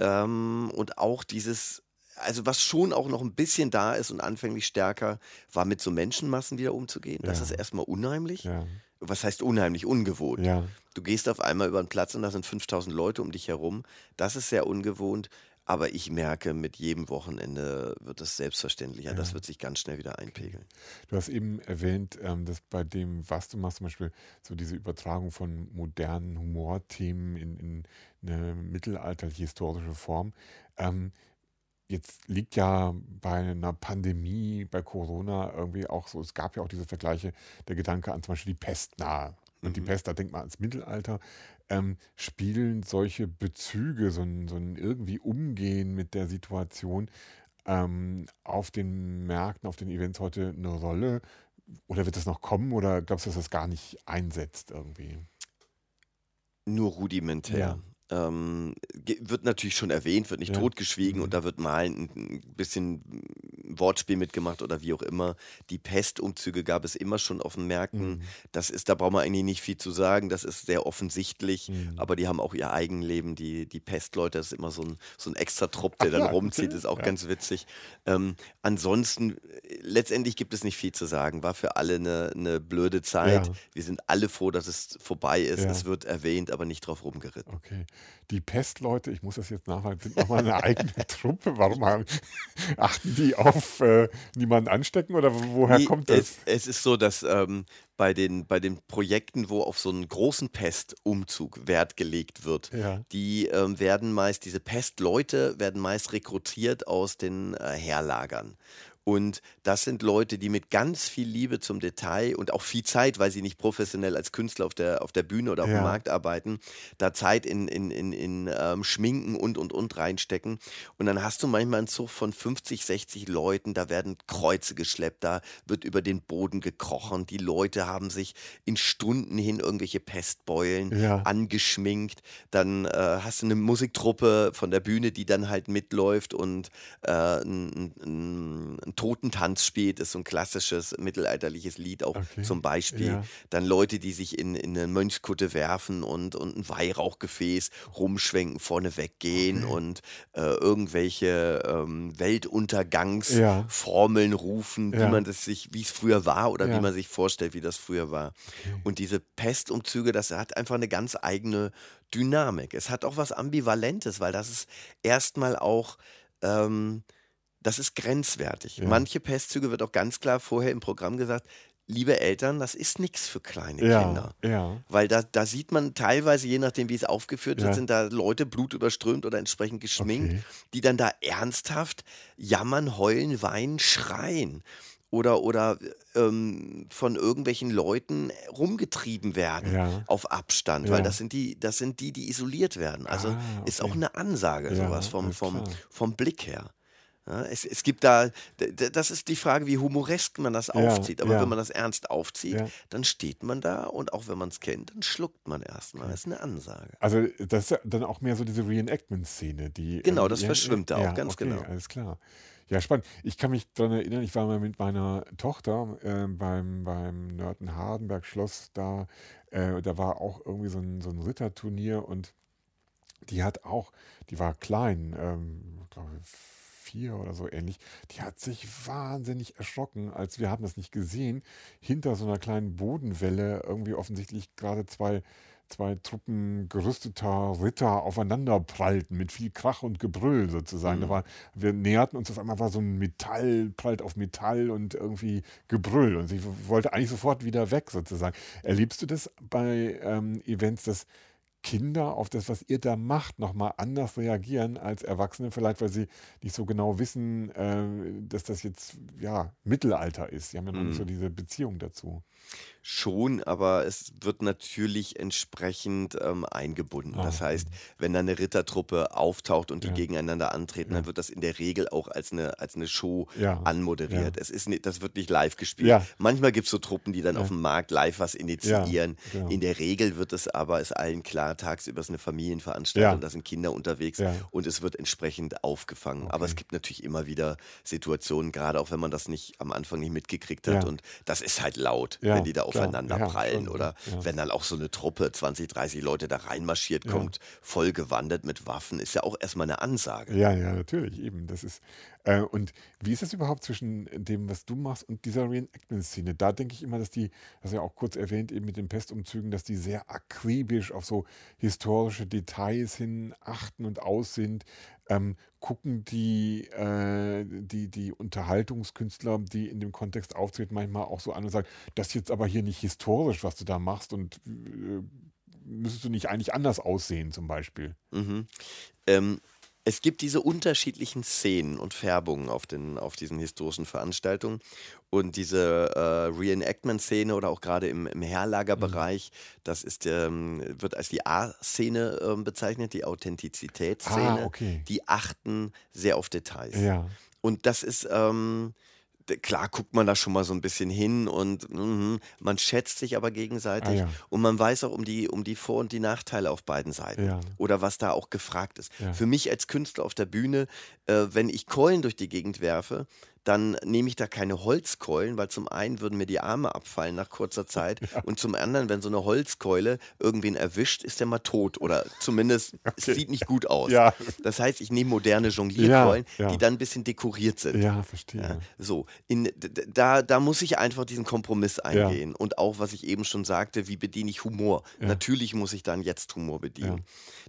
Ja. Ähm, und auch dieses also was schon auch noch ein bisschen da ist und anfänglich stärker, war mit so Menschenmassen wieder umzugehen. Das ist erstmal unheimlich. Ja was heißt unheimlich, ungewohnt. Ja. Du gehst auf einmal über den Platz und da sind 5000 Leute um dich herum. Das ist sehr ungewohnt. Aber ich merke, mit jedem Wochenende wird es selbstverständlicher. Ja. Das wird sich ganz schnell wieder einpegeln. Du hast eben erwähnt, ähm, dass bei dem, was du machst, zum Beispiel so diese Übertragung von modernen Humorthemen in, in eine mittelalterliche historische Form. Ähm, Jetzt liegt ja bei einer Pandemie, bei Corona irgendwie auch so, es gab ja auch diese Vergleiche, der Gedanke an zum Beispiel die Pest nahe. Und mhm. die Pest, da denkt man ans Mittelalter. Ähm, spielen solche Bezüge, so ein, so ein irgendwie Umgehen mit der Situation ähm, auf den Märkten, auf den Events heute eine Rolle? Oder wird das noch kommen oder glaubst du, dass das gar nicht einsetzt irgendwie? Nur rudimentär. Ja ähm, wird natürlich schon erwähnt, wird nicht ja. totgeschwiegen mhm. und da wird mal ein, bisschen Wortspiel mitgemacht oder wie auch immer. Die Pestumzüge gab es immer schon auf den Märkten. Mhm. Das ist, da braucht man eigentlich nicht viel zu sagen. Das ist sehr offensichtlich, mhm. aber die haben auch ihr Eigenleben. Die, die Pestleute, das ist immer so ein, so ein extra Trupp, der Ach, dann ja, rumzieht, ist auch ja. ganz witzig. Ähm, ansonsten, letztendlich gibt es nicht viel zu sagen. War für alle eine, eine blöde Zeit. Wir sind alle froh, dass es vorbei ist. Es wird erwähnt, aber nicht drauf rumgeritten. Okay die Pestleute, ich muss das jetzt nachfragen, sind nochmal eine eigene Truppe. Warum haben, achten die auf äh, niemanden anstecken oder woher nee, kommt das? Es, es, ist so, dass ähm, bei, den, bei den Projekten, wo auf so einen großen Pestumzug Wert gelegt wird, ja. die ähm, werden meist, diese Pestleute werden meist rekrutiert aus den äh, Herlagern. Und das sind Leute, die mit ganz viel Liebe zum Detail und auch viel Zeit, weil sie nicht professionell als Künstler auf der, auf der Bühne oder auf ja. dem Markt arbeiten, da Zeit in, in, in, in ähm, Schminken und und und reinstecken. Und dann hast du manchmal einen Zug von 50, 60 Leuten, da werden Kreuze geschleppt, da wird über den Boden gekrochen. Die Leute haben sich in Stunden hin irgendwelche Pestbeulen ja. angeschminkt. Dann äh, hast du eine Musiktruppe von der Bühne, die dann halt mitläuft und äh, ein, ein ein Totentanz spielt, ist so ein klassisches mittelalterliches Lied auch Okay. zum Beispiel. Ja. Dann Leute, die sich in, in eine Mönchskutte werfen und, und ein Weihrauchgefäß rumschwenken, vorne weggehen Okay. und äh, irgendwelche ähm, Ja. Weltuntergangsformeln rufen, wie Ja. man das sich, wie es früher war oder Ja. wie man sich vorstellt, wie das früher war. Okay. Und diese Pestumzüge, das hat einfach eine ganz eigene Dynamik. Es hat auch was Ambivalentes, weil das ist erstmal auch, ähm, das ist grenzwertig. Ja. Manche Pestzüge wird auch ganz klar vorher im Programm gesagt, liebe Eltern, das ist nichts für kleine Ja, Kinder. ja, Weil da, da sieht man teilweise, je nachdem, wie es aufgeführt wird, Ja. sind da Leute blutüberströmt oder entsprechend geschminkt, okay. die dann da ernsthaft jammern, heulen, weinen, schreien. Oder, oder ähm, von irgendwelchen Leuten rumgetrieben werden auf Abstand, weil das sind die, das sind die, die isoliert werden. Also Ah, ist okay. auch eine Ansage, sowas vom, vom, vom Blick her. Ja, es, es gibt da, das ist die Frage, wie humoresk man das aufzieht. Aber ja. wenn man das ernst aufzieht, Ja. dann steht man da und auch wenn man es kennt, dann schluckt man erstmal. Das ist eine Ansage. Also das ist ja dann auch mehr so diese Reenactment-Szene, die Genau, ähm, das ja, verschwimmt da auch, ja, ganz okay, genau. Alles klar. Ja, spannend. Ich kann mich daran erinnern, ich war mal mit meiner Tochter äh, beim, beim Nörten-Hardenberg-Schloss da. Äh, da war auch irgendwie so ein, so ein Ritterturnier und die hat auch, die war klein, ähm, glaube vier oder so ähnlich, die hat sich wahnsinnig erschrocken, als wir haben das nicht gesehen, hinter so einer kleinen Bodenwelle irgendwie offensichtlich gerade zwei, zwei Truppen gerüsteter Ritter aufeinander prallten mit viel Krach und Gebrüll sozusagen. Da Mhm. war, wir näherten uns auf einmal war so ein Metall, prallt auf Metall und irgendwie Gebrüll und sie wollte eigentlich sofort wieder weg sozusagen. Erlebst du das bei ähm, Events, dass Kinder auf das, was ihr da macht, nochmal anders reagieren als Erwachsene, vielleicht weil sie nicht so genau wissen, äh, dass das jetzt ja Mittelalter ist. Sie haben ja noch nicht so Mhm. diese Beziehung dazu. Schon, aber es wird natürlich entsprechend ähm, eingebunden. Ah, Das heißt, wenn da eine Rittertruppe auftaucht und die Ja. gegeneinander antreten, Ja. dann wird das in der Regel auch als eine, als eine Show Ja. anmoderiert. Es ist das wird nicht live gespielt. Manchmal gibt es so Truppen, die dann auf dem Markt live was initiieren. genau. In der Regel wird es aber, ist allen klar, tagsüber ist eine Familienveranstaltung, da sind Kinder unterwegs und es wird entsprechend aufgefangen. Aber Okay. es gibt natürlich immer wieder Situationen, gerade auch wenn man das nicht am Anfang nicht mitgekriegt hat und das ist halt laut, wenn die da klar. Aufeinander Ja, prallen schon, oder ja. wenn dann auch so eine Truppe, 20, 30 Leute da reinmarschiert kommt, voll gewandert mit Waffen, ist ja auch erstmal eine Ansage. Ja, ja, natürlich, eben. Das ist. Äh, und wie ist es überhaupt zwischen dem, was du machst und dieser Reenactment-Szene? Da denke ich immer, dass die, das ja auch kurz erwähnt, eben mit den Pestumzügen, dass die sehr akribisch auf so historische Details hin achten und aus sind. Ähm, gucken die, äh, die, die Unterhaltungskünstler, die in dem Kontext auftreten, manchmal auch so an und sagen, das ist jetzt aber hier nicht historisch, was du da machst und äh, müsstest du nicht eigentlich anders aussehen, zum Beispiel. Mhm. Ähm, es gibt diese unterschiedlichen Szenen und Färbungen auf, den, auf diesen historischen Veranstaltungen. Und diese äh, Reenactment-Szene oder auch gerade im, im Herlagerbereich, das ist, ähm, wird als die A-Szene ähm, bezeichnet, die Authentizitätsszene. Ah, okay. Die achten sehr auf Details. Ja. Und das ist, ähm, klar guckt man da schon mal so ein bisschen hin und mhm, man schätzt sich aber gegenseitig Ah, ja. und man weiß auch um die, um die Vor- und die Nachteile auf beiden Seiten Ja. oder was da auch gefragt ist. Ja. Für mich als Künstler auf der Bühne, äh, wenn ich Keulen durch die Gegend werfe, dann nehme ich da keine Holzkeulen, weil zum einen würden mir die Arme abfallen nach kurzer Zeit und zum anderen, wenn so eine Holzkeule irgendwen erwischt, ist der mal tot oder zumindest es Okay. sieht nicht gut aus. Ja. Das heißt, ich nehme moderne Jonglierkeulen, Ja, ja. die dann ein bisschen dekoriert sind. Ja, verstehe. Ja, so, in, da, da muss ich einfach diesen Kompromiss eingehen. Und auch, was ich eben schon sagte, wie bediene ich Humor? Ja. Natürlich muss ich dann jetzt Humor bedienen. Ja.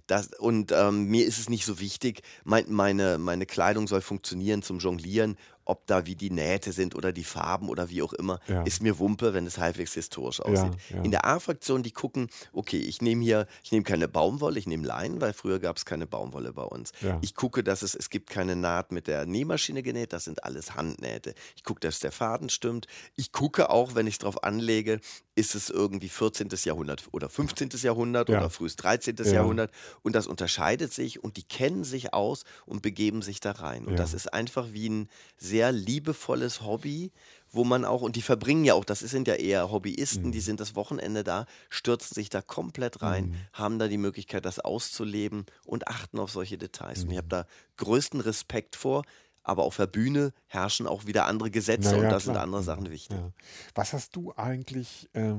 Das, und ähm, mir ist es nicht so wichtig, mein, meine, meine Kleidung soll funktionieren zum Jonglieren, ob da wie die Nähte sind oder die Farben oder wie auch immer, Ja. ist mir Wumpe, wenn es halbwegs historisch aussieht. ja. In der A-Fraktion, die gucken, okay, ich nehme hier, ich nehme keine Baumwolle, ich nehme Leinen, weil früher gab es keine Baumwolle bei uns. Ja. Ich gucke, dass es, es gibt keine Naht mit der Nähmaschine genäht, das sind alles Handnähte. Ich gucke, dass der Faden stimmt. Ich gucke auch, wenn ich es drauf anlege, ist es irgendwie 14. Jahrhundert oder 15. Jahrhundert Ja. oder frühes 13. Ja. Jahrhundert. Und das unterscheidet sich und die kennen sich aus und begeben sich da rein. Und Ja. das ist einfach wie ein sehr liebevolles Hobby, wo man auch, und die verbringen ja auch, das sind ja eher Hobbyisten, Mhm. die sind das Wochenende da, stürzen sich da komplett rein, haben da die Möglichkeit, das auszuleben und achten auf solche Details. Und ich Mhm. habe da größten Respekt vor, aber auf der Bühne herrschen auch wieder andere Gesetze Na und da sind andere Mhm. Sachen wichtig. Ja. Was hast du eigentlich äh,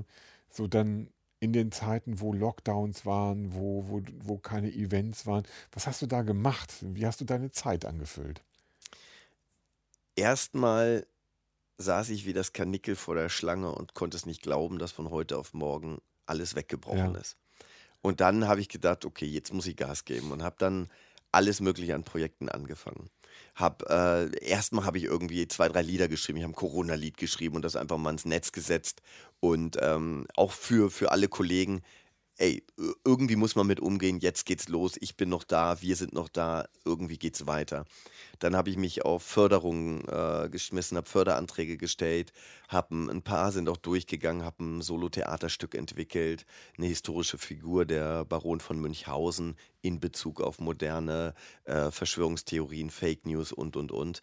so dann in den Zeiten, wo Lockdowns waren, wo, wo, wo keine Events waren, was hast du da gemacht? Wie hast du deine Zeit angefüllt? Erstmal saß ich wie das Karnickel vor der Schlange und konnte es nicht glauben, dass von heute auf morgen alles weggebrochen Ja. ist. Und dann habe ich gedacht, okay, jetzt muss ich Gas geben und habe dann alles Mögliche an Projekten angefangen. Hab, äh, erstmal habe ich irgendwie zwei, drei Lieder geschrieben. Ich habe ein Corona-Lied geschrieben und das einfach mal ins Netz gesetzt. Und ähm, auch für, für alle Kollegen, ey, ir- irgendwie muss man mit umgehen, jetzt geht's los, ich bin noch da, wir sind noch da, irgendwie geht's weiter. Dann habe ich mich auf Förderungen äh, geschmissen, habe Förderanträge gestellt, habe ein paar sind auch durchgegangen, habe ein Solo-Theaterstück entwickelt, eine historische Figur, der Baron von Münchhausen in Bezug auf moderne äh, Verschwörungstheorien, Fake News und, und, und.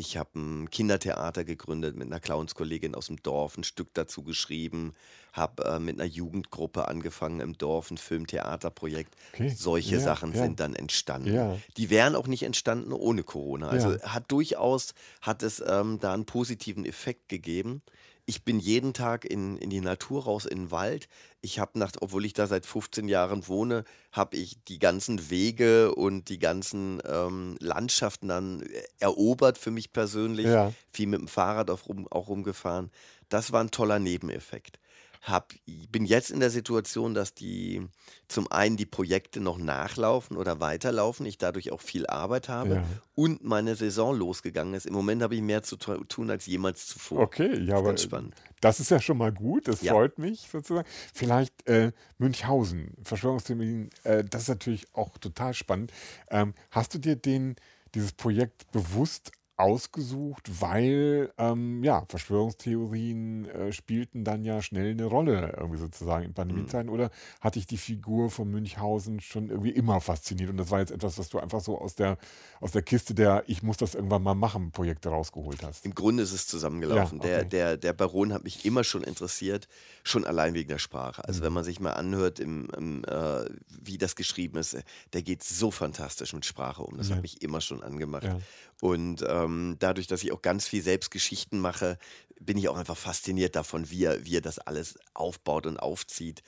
Ich habe ein Kindertheater gegründet mit einer Clownskollegin aus dem Dorf, ein Stück dazu geschrieben, habe äh, mit einer Jugendgruppe angefangen im Dorf, ein Film-Theaterprojekt. Okay. Solche Ja, Sachen ja. sind dann entstanden. Ja. Die wären auch nicht entstanden ohne Corona. Also hat durchaus, hat es ähm, da einen positiven Effekt gegeben. Ich bin jeden Tag in, in die Natur raus, in den Wald. Ich habe nach, obwohl ich da seit 15 Jahren wohne, habe ich die ganzen Wege und die ganzen ähm, Landschaften dann äh, erobert für mich persönlich. Ja. Viel mit dem Fahrrad rum, auch rumgefahren. Das war ein toller Nebeneffekt. Hab, bin jetzt in der Situation, dass die zum einen die Projekte noch nachlaufen oder weiterlaufen, ich dadurch auch viel Arbeit habe Ja. und meine Saison losgegangen ist. Im Moment habe ich mehr zu tu- tun als jemals zuvor. Okay, ja, aber Ganz spannend. das ist ja schon mal gut, das Ja. freut mich sozusagen. Vielleicht äh, Münchhausen, Verschwörungstheorien, äh, das ist natürlich auch total spannend. Ähm, hast du dir den, dieses Projekt bewusst ausgesucht, weil ähm, ja, Verschwörungstheorien äh, spielten dann ja schnell eine Rolle irgendwie sozusagen in Pandemiezeiten oder hat dich die Figur von Münchhausen schon irgendwie immer fasziniert und das war jetzt etwas, was du einfach so aus der, aus der Kiste der Ich muss das irgendwann mal machen Projekte rausgeholt hast? Im Grunde ist es zusammengelaufen. Ja, der, okay. der, der Baron hat mich immer schon interessiert, schon allein wegen der Sprache. Also Mhm. wenn man sich mal anhört, im, im, äh, wie das geschrieben ist, der geht so fantastisch mit Sprache um. Das Ja. hat mich immer schon angemacht. Ja. Und ähm, dadurch, dass ich auch ganz viel selbst Geschichten mache, bin ich auch einfach fasziniert davon, wie er, wie er das alles aufbaut und aufzieht.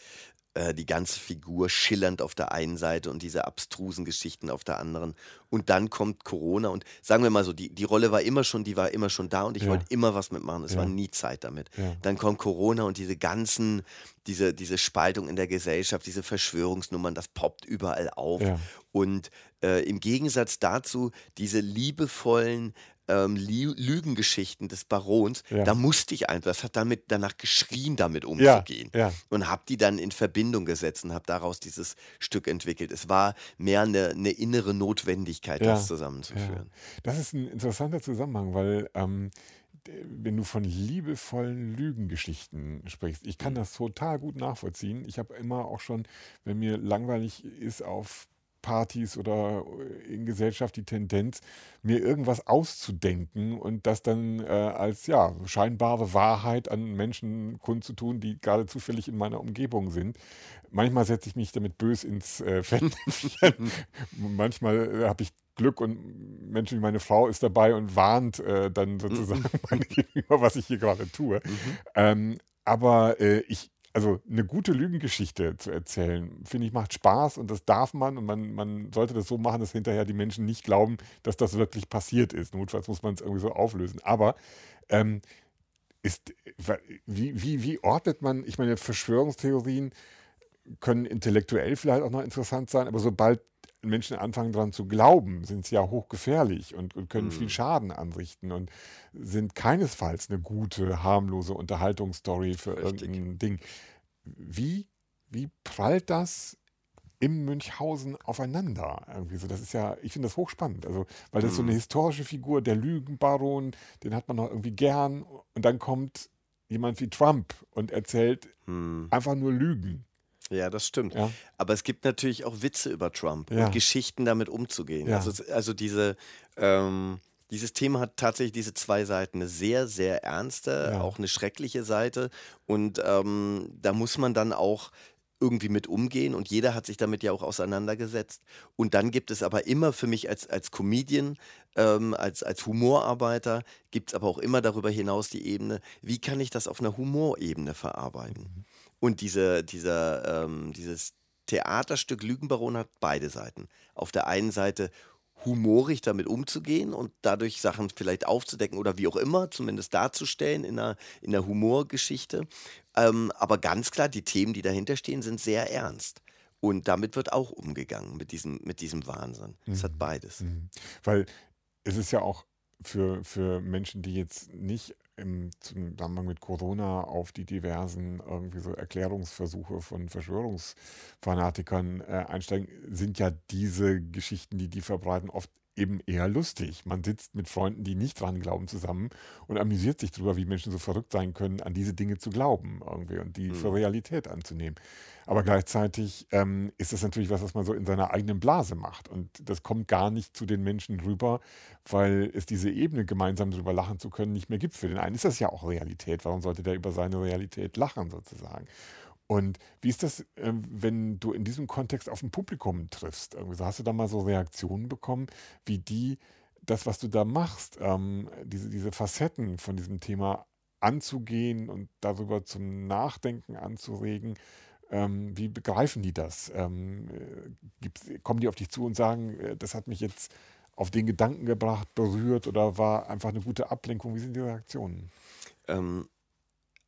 Äh, die ganze Figur schillernd auf der einen Seite und diese abstrusen Geschichten auf der anderen. Und dann kommt Corona und sagen wir mal so, die, die Rolle war immer schon, die war immer schon da und ich Ja. wollte immer was mitmachen. Es Ja. war nie Zeit damit. Ja. Dann kommt Corona und diese ganzen, diese, diese Spaltung in der Gesellschaft, diese Verschwörungsnummern, das poppt überall auf. Und äh, im Gegensatz dazu, diese liebevollen ähm, Lü- Lügengeschichten des Barons, Ja. da musste ich einfach, das hat damit danach geschrien, damit Ja, umzugehen. ja. Und habe die dann in Verbindung gesetzt und habe daraus dieses Stück entwickelt. Es war mehr eine, eine innere Notwendigkeit, Ja, das zusammenzuführen. Das ist ein interessanter Zusammenhang, weil ähm, wenn du von liebevollen Lügengeschichten sprichst, ich Mhm. kann das total gut nachvollziehen. Ich habe immer auch schon, wenn mir langweilig ist auf Partys oder in Gesellschaft die Tendenz, mir irgendwas auszudenken und das dann äh, als ja scheinbare Wahrheit an Menschen kundzutun, die gerade zufällig in meiner Umgebung sind. Manchmal setze ich mich damit bös ins äh, Fettnäpfchen. Manchmal äh, habe ich Glück und Menschen wie meine Frau ist dabei und warnt äh, dann sozusagen meine Gegenüber, was ich hier gerade tue. Ähm, aber äh, ich, also eine gute Lügengeschichte zu erzählen, finde ich, macht Spaß und das darf man und man, man sollte das so machen, dass hinterher die Menschen nicht glauben, dass das wirklich passiert ist. Notfalls muss man es irgendwie so auflösen. Aber ähm, ist, wie, wie, wie ordnet man, ich meine, Verschwörungstheorien können intellektuell vielleicht auch noch interessant sein, aber sobald Menschen anfangen daran zu glauben, sind sie ja hochgefährlich und, und können viel Schaden anrichten und sind keinesfalls eine gute, harmlose Unterhaltungsstory für Richtig. irgendein Ding. Wie, wie prallt das im Münchhausen aufeinander? Irgendwie so, das ist ja, ich finde das hochspannend. Also, weil das so eine historische Figur, der Lügenbaron, den hat man noch irgendwie gern. Und dann kommt jemand wie Trump und erzählt Hm. einfach nur Lügen. Ja, das stimmt. Ja. Aber es gibt natürlich auch Witze über Trump Ja. und Geschichten damit umzugehen. Ja. Also, also diese, ähm, dieses Thema hat tatsächlich diese zwei Seiten. Eine sehr, sehr ernste, auch eine schreckliche Seite. Und ähm, da muss man dann auch irgendwie mit umgehen und jeder hat sich damit ja auch auseinandergesetzt. Und dann gibt es aber immer für mich als, als Comedian, ähm, als, als Humorarbeiter, gibt es aber auch immer darüber hinaus die Ebene, wie kann ich das auf einer Humorebene verarbeiten? Mhm. Und diese, dieser, ähm, dieses Theaterstück Lügenbaron hat beide Seiten. Auf der einen Seite humorig damit umzugehen und dadurch Sachen vielleicht aufzudecken oder wie auch immer, zumindest darzustellen in einer, in einer Humorgeschichte. Ähm, aber ganz klar, die Themen, die dahinter stehen, sind sehr ernst. Und damit wird auch umgegangen, mit diesem, mit diesem Wahnsinn. Es mhm. hat beides. Mhm. Weil es ist ja auch für, für Menschen, die jetzt nicht im Zusammenhang mit Corona auf die diversen irgendwie so Erklärungsversuche von Verschwörungsfanatikern äh, einsteigen, sind ja diese Geschichten, die die verbreiten, oft eben eher lustig. Man sitzt mit Freunden, die nicht dran glauben, zusammen und amüsiert sich darüber, wie Menschen so verrückt sein können, an diese Dinge zu glauben irgendwie und die mhm. für Realität anzunehmen. Aber gleichzeitig ähm, ist das natürlich was, was man so in seiner eigenen Blase macht. Und das kommt gar nicht zu den Menschen rüber, weil es diese Ebene, gemeinsam darüber lachen zu können, nicht mehr gibt. Für den einen ist das ja auch Realität. Warum sollte der über seine Realität lachen sozusagen? Und wie ist das, ähm, wenn du in diesem Kontext auf ein Publikum triffst? Hast du da mal so Reaktionen bekommen, wie die das, was du da machst, ähm, diese, diese Facetten von diesem Thema anzugehen und darüber zum Nachdenken anzuregen? Ähm, wie begreifen die das? Äh, kommen die auf dich zu und sagen, äh, das hat mich jetzt auf den Gedanken gebracht, berührt oder war einfach eine gute Ablenkung? Wie sind die Reaktionen? Ähm,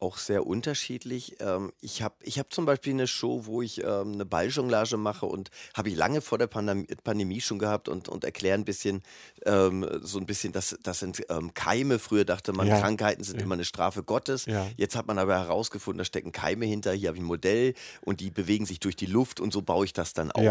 auch sehr unterschiedlich. Ähm, ich habe ich hab zum Beispiel eine Show, wo ich ähm, eine Balljonglage mache und habe ich lange vor der Pandem Pandemie schon gehabt und, und erkläre ein bisschen, ähm, so ein bisschen, das, das sind ähm, Keime. Früher dachte man, ja. Krankheiten sind ja. immer eine Strafe Gottes. Ja. Jetzt hat man aber herausgefunden, da stecken Keime hinter. Hier habe ich ein Modell und die bewegen sich durch die Luft und so baue ich das dann auf.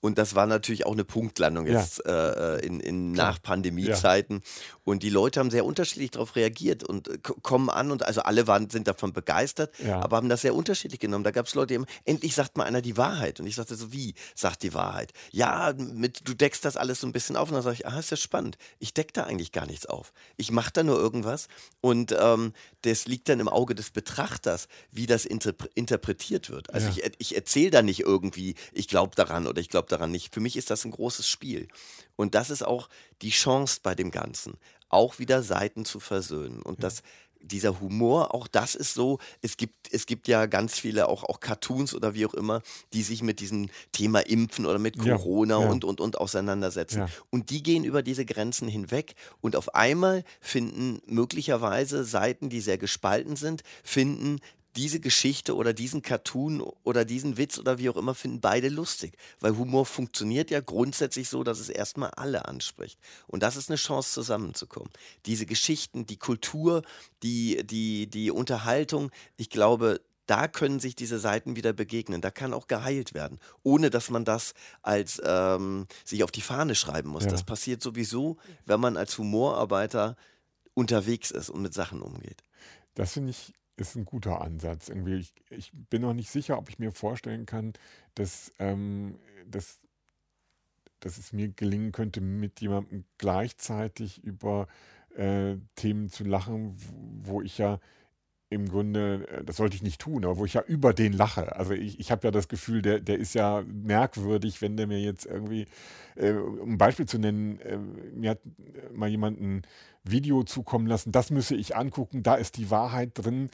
Und das war natürlich auch eine Punktlandung jetzt äh, äh in, in Nach-Pandemie-Zeiten. Und die Leute haben sehr unterschiedlich darauf reagiert und äh, kommen an und also alle waren, sind davon begeistert, ja. aber haben das sehr unterschiedlich genommen. Da gab es Leute, die haben, endlich sagt mal einer die Wahrheit. Und ich sagte so, wie sagt die Wahrheit? Ja, mit, du deckst das alles so ein bisschen auf. Und dann sage ich, ah, ist ja spannend. Ich decke da eigentlich gar nichts auf. Ich mache da nur irgendwas und ähm, das liegt dann im Auge des Betrachters, wie das interp interpretiert wird. Also ja. ich, ich erzähle da nicht irgendwie, ich glaube daran oder ich glaube daran nicht. Für mich ist das ein großes Spiel. Und das ist auch die Chance bei dem Ganzen, auch wieder Seiten zu versöhnen. Und das dieser Humor, auch das ist so, es gibt, es gibt ja ganz viele auch, auch Cartoons oder wie auch immer, die sich mit diesem Thema Impfen oder mit Corona ja, ja. Und, und, und auseinandersetzen. Ja. Und die gehen über diese Grenzen hinweg und auf einmal finden möglicherweise Seiten, die sehr gespalten sind, finden diese Geschichte oder diesen Cartoon oder diesen Witz oder wie auch immer finden beide lustig. Weil Humor funktioniert ja grundsätzlich so, dass es erstmal alle anspricht. Und das ist eine Chance, zusammenzukommen. Diese Geschichten, die Kultur, die, die, die Unterhaltung, ich glaube, da können sich diese Seiten wieder begegnen. Da kann auch geheilt werden, ohne dass man das als ähm, sich auf die Fahne schreiben muss. Ja. Das passiert sowieso, wenn man als Humorarbeiter unterwegs ist und mit Sachen umgeht. Das finde ich ist ein guter Ansatz. Irgendwie, ich, ich bin noch nicht sicher, ob ich mir vorstellen kann, dass, ähm, dass, dass es mir gelingen könnte, mit jemandem gleichzeitig über äh, Themen zu lachen, wo ich ja im Grunde, äh, das sollte ich nicht tun, aber wo ich ja über den lache. Also ich, ich habe ja das Gefühl, der, der ist ja merkwürdig, wenn der mir jetzt irgendwie, äh, um ein Beispiel zu nennen, äh, mir hat mal jemand ein Video zukommen lassen, das müsse ich angucken, da ist die Wahrheit drin.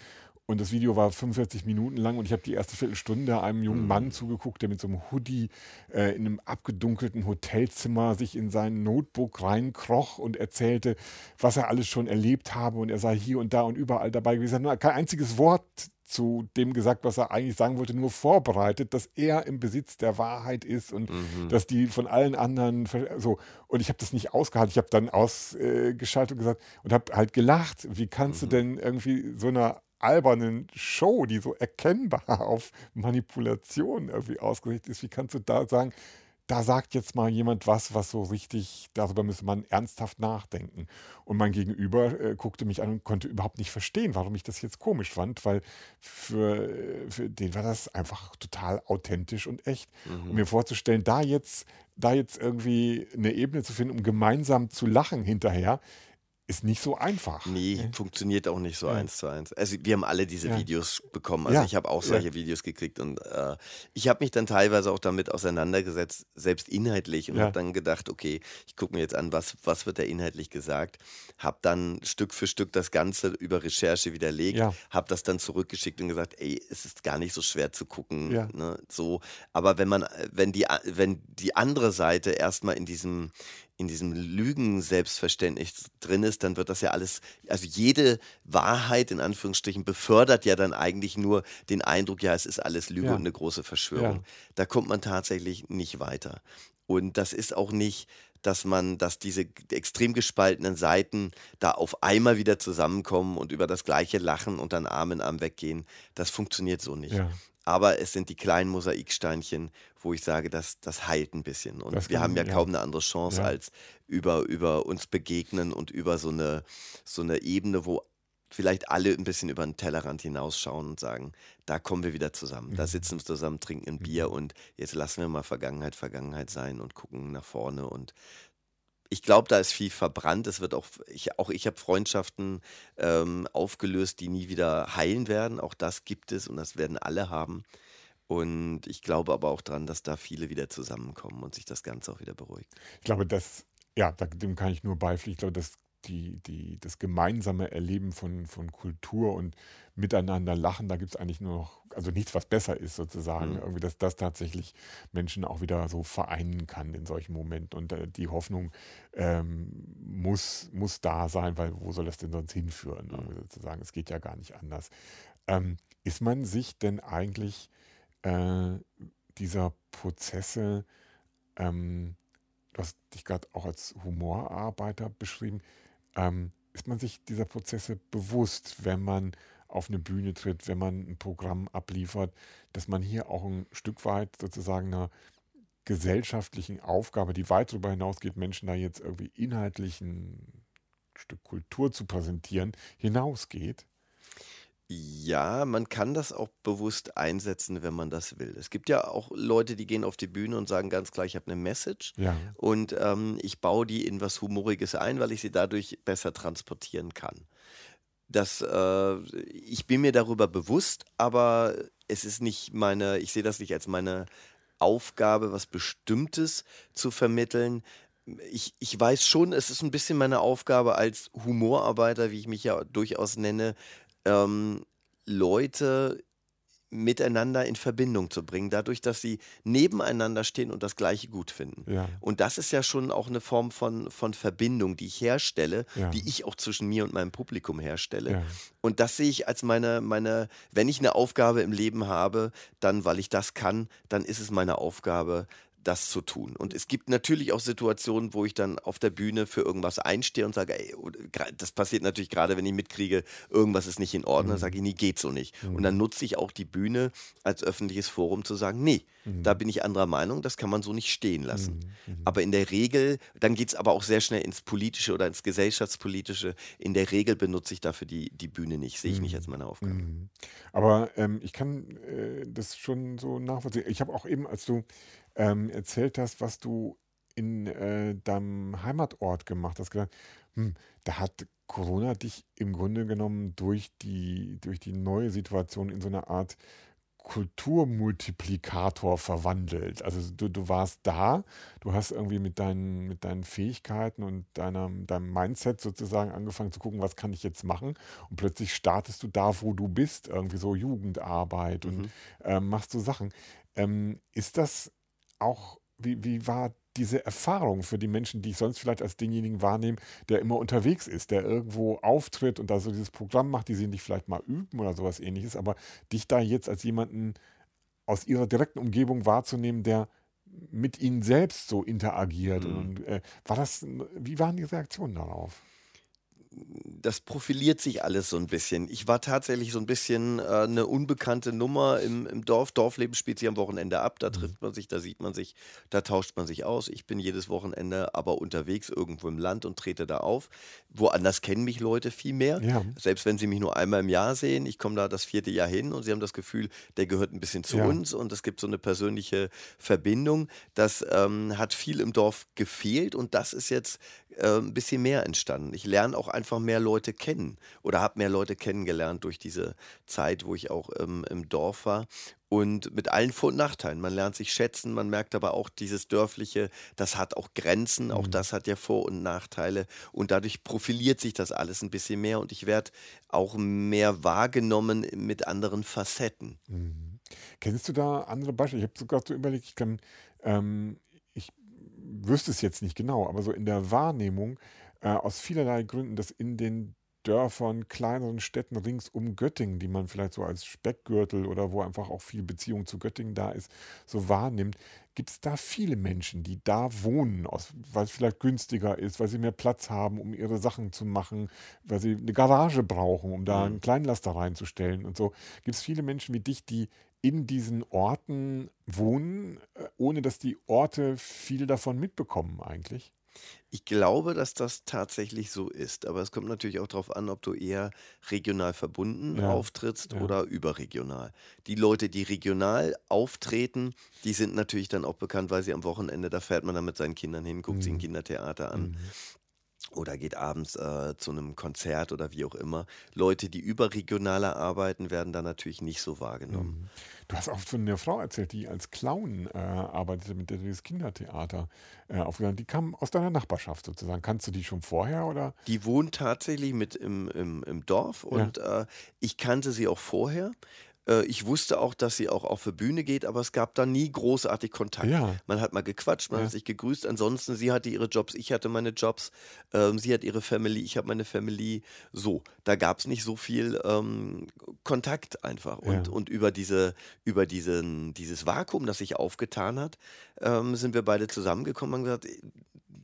Und das Video war 45 Minuten lang und ich habe die erste Viertelstunde einem jungen Mann mhm. zugeguckt, der mit so einem Hoodie äh, in einem abgedunkelten Hotelzimmer sich in sein Notebook reinkroch und erzählte, was er alles schon erlebt habe und er sei hier und da und überall dabei gewesen. Er hat nur kein einziges Wort zu dem gesagt, was er eigentlich sagen wollte, nur vorbereitet, dass er im Besitz der Wahrheit ist und mhm. dass die von allen anderen so und ich habe das nicht ausgehalten. Ich habe dann ausgeschaltet und gesagt und habe halt gelacht. Wie kannst mhm. du denn irgendwie so einer albernen Show, die so erkennbar auf Manipulation irgendwie ausgerichtet ist, wie kannst du da sagen, da sagt jetzt mal jemand was, was so richtig, darüber müsste man ernsthaft nachdenken. Und mein Gegenüber äh, guckte mich an und konnte überhaupt nicht verstehen, warum ich das jetzt komisch fand, weil für, äh, für den war das einfach total authentisch und echt. Mhm. Und mir vorzustellen, da jetzt, da jetzt irgendwie eine Ebene zu finden, um gemeinsam zu lachen hinterher, ist nicht so einfach. Nee, ne? funktioniert auch nicht so Ja. eins zu eins. Also wir haben alle diese Ja. Videos bekommen. Also Ja. ich habe auch Ja. solche Videos gekriegt und äh, ich habe mich dann teilweise auch damit auseinandergesetzt, selbst inhaltlich und Ja. habe dann gedacht, okay, ich gucke mir jetzt an, was, was wird da inhaltlich gesagt. Habe dann Stück für Stück das Ganze über Recherche widerlegt, Ja. habe das dann zurückgeschickt und gesagt, ey, es ist gar nicht so schwer zu gucken. Ja. Ne? So, aber wenn man, wenn die, wenn die andere Seite erstmal in diesem in diesem Lügen-Selbstverständnis drin ist, dann wird das ja alles, also jede Wahrheit in Anführungsstrichen befördert ja dann eigentlich nur den Eindruck, ja, es ist alles Lüge Ja. und eine große Verschwörung. Ja. Da kommt man tatsächlich nicht weiter. Und das ist auch nicht, dass man, dass diese extrem gespaltenen Seiten da auf einmal wieder zusammenkommen und über das Gleiche lachen und dann Arm in Arm weggehen. Das funktioniert so nicht. Ja. Aber es sind die kleinen Mosaiksteinchen, wo ich sage, das, das heilt ein bisschen. Und Das wir haben ja, ja. kaum eine andere Chance, Ja. als über, über uns begegnen und über so eine, so eine Ebene, wo vielleicht alle ein bisschen über den Tellerrand hinausschauen und sagen, da kommen wir wieder zusammen. Da Mhm. sitzen wir zusammen, trinken ein Bier und jetzt lassen wir mal Vergangenheit Vergangenheit sein und gucken nach vorne. Und ich glaube, da ist viel verbrannt. Es wird auch, ich, auch ich habe Freundschaften ähm, aufgelöst, die nie wieder heilen werden. Auch das gibt es und das werden alle haben. Und ich glaube aber auch dran, dass da viele wieder zusammenkommen und sich das Ganze auch wieder beruhigt. Ich glaube, das, ja, dem kann ich nur beipflichten. Ich glaube, dass die, die, das gemeinsame Erleben von, von Kultur und miteinander lachen, da gibt es eigentlich nur noch, also nichts, was besser ist sozusagen. Mhm. Irgendwie, dass das tatsächlich Menschen auch wieder so vereinen kann in solchen Momenten. Und äh, die Hoffnung ähm, muss, muss da sein, weil wo soll das denn sonst hinführen? Irgendwie sozusagen. Es geht ja gar nicht anders. Ähm, ist man sich denn eigentlich äh, dieser Prozesse, ähm, du hast dich gerade auch als Humorarbeiter beschrieben, ähm, ist man sich dieser Prozesse bewusst, wenn man auf eine Bühne tritt, wenn man ein Programm abliefert, dass man hier auch ein Stück weit sozusagen einer gesellschaftlichen Aufgabe, die weit darüber hinausgeht, Menschen da jetzt irgendwie inhaltlich ein Stück Kultur zu präsentieren, hinausgeht? Ja, man kann das auch bewusst einsetzen, wenn man das will. Es gibt ja auch Leute, die gehen auf die Bühne und sagen ganz klar, ich habe eine Message Ja, und ähm, ich baue die in was Humoriges ein, weil ich sie dadurch besser transportieren kann. Das, äh, ich bin mir darüber bewusst, aber es ist nicht meine, ich sehe das nicht als meine Aufgabe, was Bestimmtes zu vermitteln. Ich, ich weiß schon, es ist ein bisschen meine Aufgabe als Humorarbeiter, wie ich mich ja durchaus nenne, ähm, Leute miteinander in Verbindung zu bringen, dadurch, dass sie nebeneinander stehen und das Gleiche gut finden. ja, Und das ist ja schon auch eine Form von, von Verbindung, die ich herstelle, Ja. die ich auch zwischen mir und meinem Publikum herstelle. ja, Und das sehe ich als meine, meine, wenn ich eine Aufgabe im Leben habe, dann, weil ich das kann, dann ist es meine Aufgabe, das zu tun. Und es gibt natürlich auch Situationen, wo ich dann auf der Bühne für irgendwas einstehe und sage, ey, das passiert natürlich gerade, wenn ich mitkriege, irgendwas ist nicht in Ordnung, dann sage ich, nee, geht so nicht. Und dann nutze ich auch die Bühne als öffentliches Forum zu sagen, nee, da bin ich anderer Meinung, das kann man so nicht stehen lassen. Aber in der Regel, dann geht es aber auch sehr schnell ins Politische oder ins Gesellschaftspolitische. In der Regel benutze ich dafür die, die Bühne nicht, sehe ich nicht als meine Aufgabe. Mhm. Aber ähm, ich kann äh, das schon so nachvollziehen. Ich habe auch eben, als du ähm, erzählt hast, was du in äh, deinem Heimatort gemacht hast, gedacht, hm, da hat Corona dich im Grunde genommen durch die, durch die neue Situation in so eine Art Kulturmultiplikator verwandelt. Also du, du warst da, du hast irgendwie mit deinen, mit deinen Fähigkeiten und deiner, deinem Mindset sozusagen angefangen zu gucken, was kann ich jetzt machen? Und plötzlich startest du da, wo du bist, irgendwie so Jugendarbeit und Mhm. ähm, machst du Sachen. Ähm, ist das auch, wie, wie war diese Erfahrung für die Menschen, die ich sonst vielleicht als denjenigen wahrnehme, der immer unterwegs ist, der irgendwo auftritt und da so dieses Programm macht, die sie nicht vielleicht mal üben oder sowas ähnliches, aber dich da jetzt als jemanden aus ihrer direkten Umgebung wahrzunehmen, der mit ihnen selbst so interagiert. Mhm. Und äh, war das, wie waren die Reaktionen darauf? Das profiliert sich alles so ein bisschen. Ich war tatsächlich so ein bisschen äh, eine unbekannte Nummer im, im Dorf. Dorfleben spielt sich am Wochenende ab. Da trifft man sich, da sieht man sich, da tauscht man sich aus. Ich bin jedes Wochenende aber unterwegs irgendwo im Land und trete da auf. Woanders kennen mich Leute viel mehr. Ja. Selbst wenn sie mich nur einmal im Jahr sehen, ich komme da das vierte Jahr hin und sie haben das Gefühl, der gehört ein bisschen zu Ja. uns und es gibt so eine persönliche Verbindung. Das ähm, hat viel im Dorf gefehlt und das ist jetzt äh, ein bisschen mehr entstanden. Ich lerne auch einfach mehr Leute kennen oder habe mehr Leute kennengelernt durch diese Zeit, wo ich auch ähm, im Dorf war. Und mit allen Vor- und Nachteilen. Man lernt sich schätzen, man merkt aber auch dieses Dörfliche, das hat auch Grenzen, auch Mhm. das hat ja Vor- und Nachteile. Und dadurch profiliert sich das alles ein bisschen mehr und ich werde auch mehr wahrgenommen mit anderen Facetten. Mhm. Kennst du da andere Beispiele? Ich habe sogar so überlegt, ich kann, ähm, ich wüsste es jetzt nicht genau, aber so in der Wahrnehmung äh, aus vielerlei Gründen, dass in den Dörfern, kleineren Städten rings um Göttingen, die man vielleicht so als Speckgürtel oder wo einfach auch viel Beziehung zu Göttingen da ist, so wahrnimmt, gibt es da viele Menschen, die da wohnen, weil es vielleicht günstiger ist, weil sie mehr Platz haben, um ihre Sachen zu machen, weil sie eine Garage brauchen, um da einen Mhm. Kleinlaster reinzustellen und so. Gibt es viele Menschen wie dich, die in diesen Orten wohnen, äh, ohne dass die Orte viel davon mitbekommen eigentlich? Ich glaube, dass das tatsächlich so ist, aber es kommt natürlich auch darauf an, ob du eher regional verbunden Ja, auftrittst ja. oder überregional. Die Leute, die regional auftreten, die sind natürlich dann auch bekannt, weil sie am Wochenende, da fährt man dann mit seinen Kindern hin, guckt sich ein Mhm. Kindertheater an Mhm. Oder geht abends äh, zu einem Konzert oder wie auch immer. Leute, die überregionaler arbeiten, werden dann natürlich nicht so wahrgenommen. Mhm. Du hast auch von einer Frau erzählt, die als Clown äh, arbeitete, mit der du das Kindertheater äh, aufgenommen Die kam aus deiner Nachbarschaft sozusagen. Kannst du die schon vorher oder? Die wohnt tatsächlich mit im, im, im Dorf Ja. und äh, ich kannte sie auch vorher. Äh, ich wusste auch, dass sie auch auf die Bühne geht, aber es gab da nie großartig Kontakt. Ja, Man hat mal gequatscht, man ja. hat sich gegrüßt. Ansonsten, sie hatte ihre Jobs, ich hatte meine Jobs. Ähm, sie hat ihre Family, ich habe meine Family. So, da gab es nicht so viel ähm, Kontakt einfach. Und, Ja. und über, diese, über diesen, dieses Vakuum, das sich aufgetan hat, ähm, sind wir beide zusammengekommen und haben gesagt,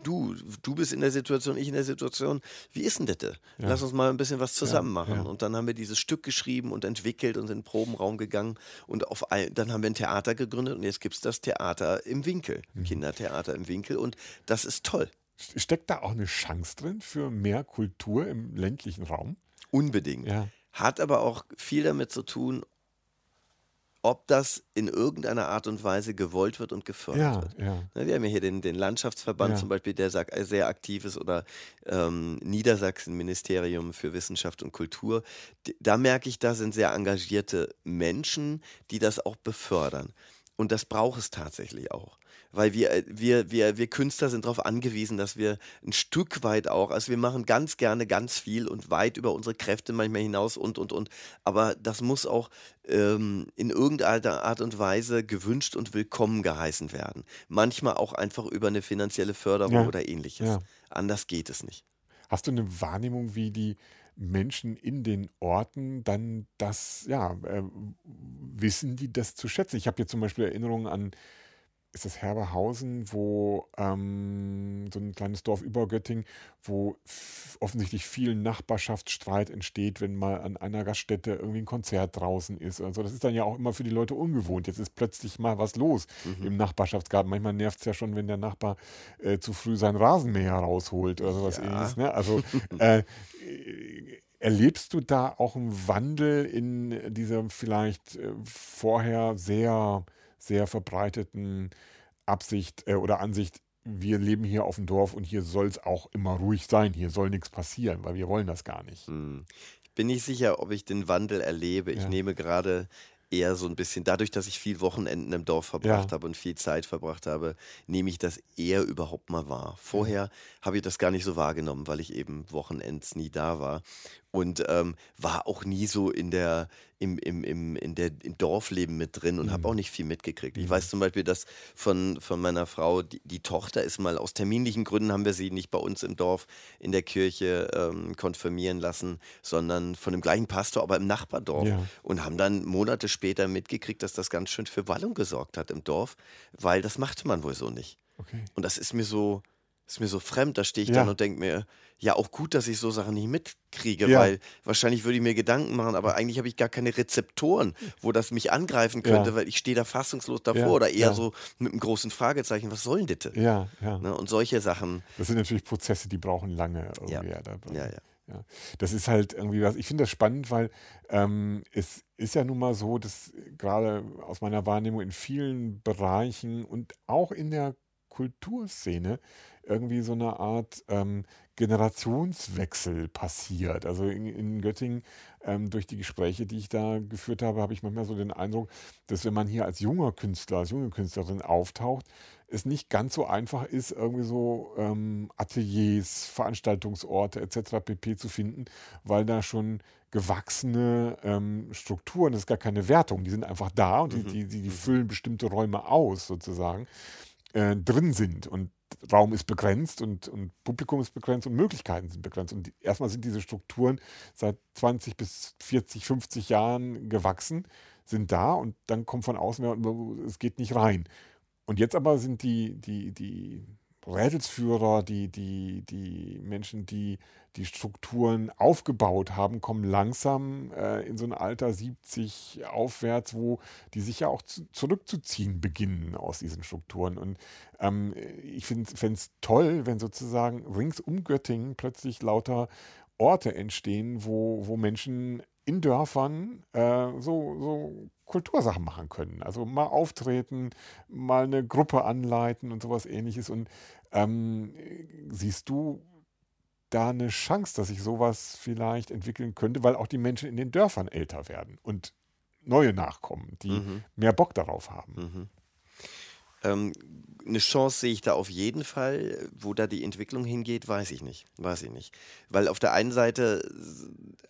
du, du bist in der Situation, ich in der Situation. Wie ist denn das? denn? Lass Ja, uns mal ein bisschen was ja, zusammen machen. ja. Und dann haben wir dieses Stück geschrieben und entwickelt und sind in den Probenraum gegangen. Und auf ein, dann haben wir ein Theater gegründet und jetzt gibt es das Theater im Winkel, Mhm. Kindertheater im Winkel. Und das ist toll. Steckt da auch eine Chance drin für mehr Kultur im ländlichen Raum? Unbedingt. Ja, Hat aber auch viel damit zu tun, ob das in irgendeiner Art und Weise gewollt wird und gefördert ja, wird. ja, Ne, Wir haben ja hier den, den Landschaftsverband zum ja. Beispiel, der sag- sehr aktiv ist, oder ähm, Niedersachsen Ministerium für Wissenschaft und Kultur. Da merke ich, da sind sehr engagierte Menschen, die das auch befördern. Und das braucht es tatsächlich auch. Weil wir, äh, wir, wir, wir Künstler sind darauf angewiesen, dass wir ein Stück weit auch, also wir machen ganz gerne ganz viel und weit über unsere Kräfte manchmal hinaus und, und, und. Aber das muss auch ähm, in irgendeiner Art und Weise gewünscht und willkommen geheißen werden. Manchmal auch einfach über eine finanzielle Förderung Ja, oder ähnliches. ja. Anders geht es nicht. Hast du eine Wahrnehmung, wie die Menschen in den Orten dann das, ja, äh, wissen die das zu schätzen? Ich habe jetzt zum Beispiel Erinnerungen an, ist das Herberhausen, wo ähm, so ein kleines Dorf über Göttingen, wo offensichtlich viel Nachbarschaftsstreit entsteht, wenn mal an einer Gaststätte irgendwie ein Konzert draußen ist. Also das ist dann ja auch immer für die Leute ungewohnt. Jetzt ist plötzlich mal was los Mhm. im Nachbarschaftsgarten. Manchmal nervt es ja schon, wenn der Nachbar äh, zu früh seinen Rasenmäher rausholt oder sowas Ja. ähnliches. Ne? Also äh, äh, erlebst du da auch einen Wandel in dieser vielleicht äh, vorher sehr, sehr verbreiteten Absicht äh, oder Ansicht, wir leben hier auf dem Dorf und hier soll es auch immer ruhig sein, hier soll nichts passieren, weil wir wollen das gar nicht. Hm. Ich bin nicht sicher, ob ich den Wandel erlebe. Ich Ja. nehme gerade eher so ein bisschen, dadurch, dass ich viel Wochenenden im Dorf verbracht Ja. habe und viel Zeit verbracht habe, nehme ich das eher überhaupt mal wahr. Vorher habe ich das gar nicht so wahrgenommen, weil ich eben Wochenends nie da war und ähm, war auch nie so in der im, im, im, in der, im Dorfleben mit drin und habe Mhm. auch nicht viel mitgekriegt. Ich Mhm. weiß zum Beispiel, dass von, von meiner Frau, die, die Tochter ist mal aus terminlichen Gründen, haben wir sie nicht bei uns im Dorf in der Kirche ähm, konfirmieren lassen, sondern von dem gleichen Pastor, aber im Nachbardorf. Ja. Und haben dann Monate später mitgekriegt, dass das ganz schön für Wallung gesorgt hat im Dorf, weil das machte man wohl so nicht. Okay. Und das ist mir so, ist mir so fremd. Da stehe ich Ja. dann und denke mir, ja, auch gut, dass ich so Sachen nicht mitkriege, Ja. weil wahrscheinlich würde ich mir Gedanken machen, aber eigentlich habe ich gar keine Rezeptoren, wo das mich angreifen könnte, Ja. weil ich stehe da fassungslos davor Ja, oder eher so mit einem großen Fragezeichen, was soll denn das? Ja, ja. Ne? Und solche Sachen, Das sind natürlich Prozesse, die brauchen lange ja, irgendwie. Ja, ja, ja. Ja, das ist halt irgendwie was. Ich finde das spannend, weil ähm, es ist ja nun mal so, dass gerade aus meiner Wahrnehmung in vielen Bereichen und auch in der Kulturszene irgendwie so eine Art ähm, Generationswechsel passiert. Also in, in Göttingen, ähm, durch die Gespräche, die ich da geführt habe, habe ich manchmal so den Eindruck, dass wenn man hier als junger Künstler, als junge Künstlerin auftaucht, es nicht ganz so einfach ist, irgendwie so ähm, Ateliers, Veranstaltungsorte etc. pp. zu finden, weil da schon gewachsene ähm, Strukturen, das ist gar keine Wertung, die sind einfach da und mhm. die, die, die, füllen bestimmte Räume aus sozusagen, äh, drin sind. Und Raum ist begrenzt und, und Publikum ist begrenzt und Möglichkeiten sind begrenzt. Und die, erstmal sind diese Strukturen seit 20 bis 40, 50 Jahren gewachsen, sind da und dann kommt von außen, es geht nicht rein. Und jetzt aber sind die, die, die Rädelsführer, die, die, die Menschen, die die Strukturen aufgebaut haben, kommen langsam äh, in so ein Alter 70 aufwärts, wo die sich ja auch zu, zurückzuziehen beginnen aus diesen Strukturen. Und ähm, ich fände es toll, wenn sozusagen rings um Göttingen plötzlich lauter Orte entstehen, wo, wo Menschen in Dörfern äh, so, so Kultursachen machen können. Also mal auftreten, mal eine Gruppe anleiten und sowas ähnliches. Und ähm, siehst du da eine Chance, dass sich sowas vielleicht entwickeln könnte, weil auch die Menschen in den Dörfern älter werden und neue nachkommen, die mhm. mehr Bock darauf haben? Mhm. Ähm, eine Chance sehe ich da auf jeden Fall. Wo da die Entwicklung hingeht, weiß ich nicht. Weiß ich nicht. Weil auf der einen Seite,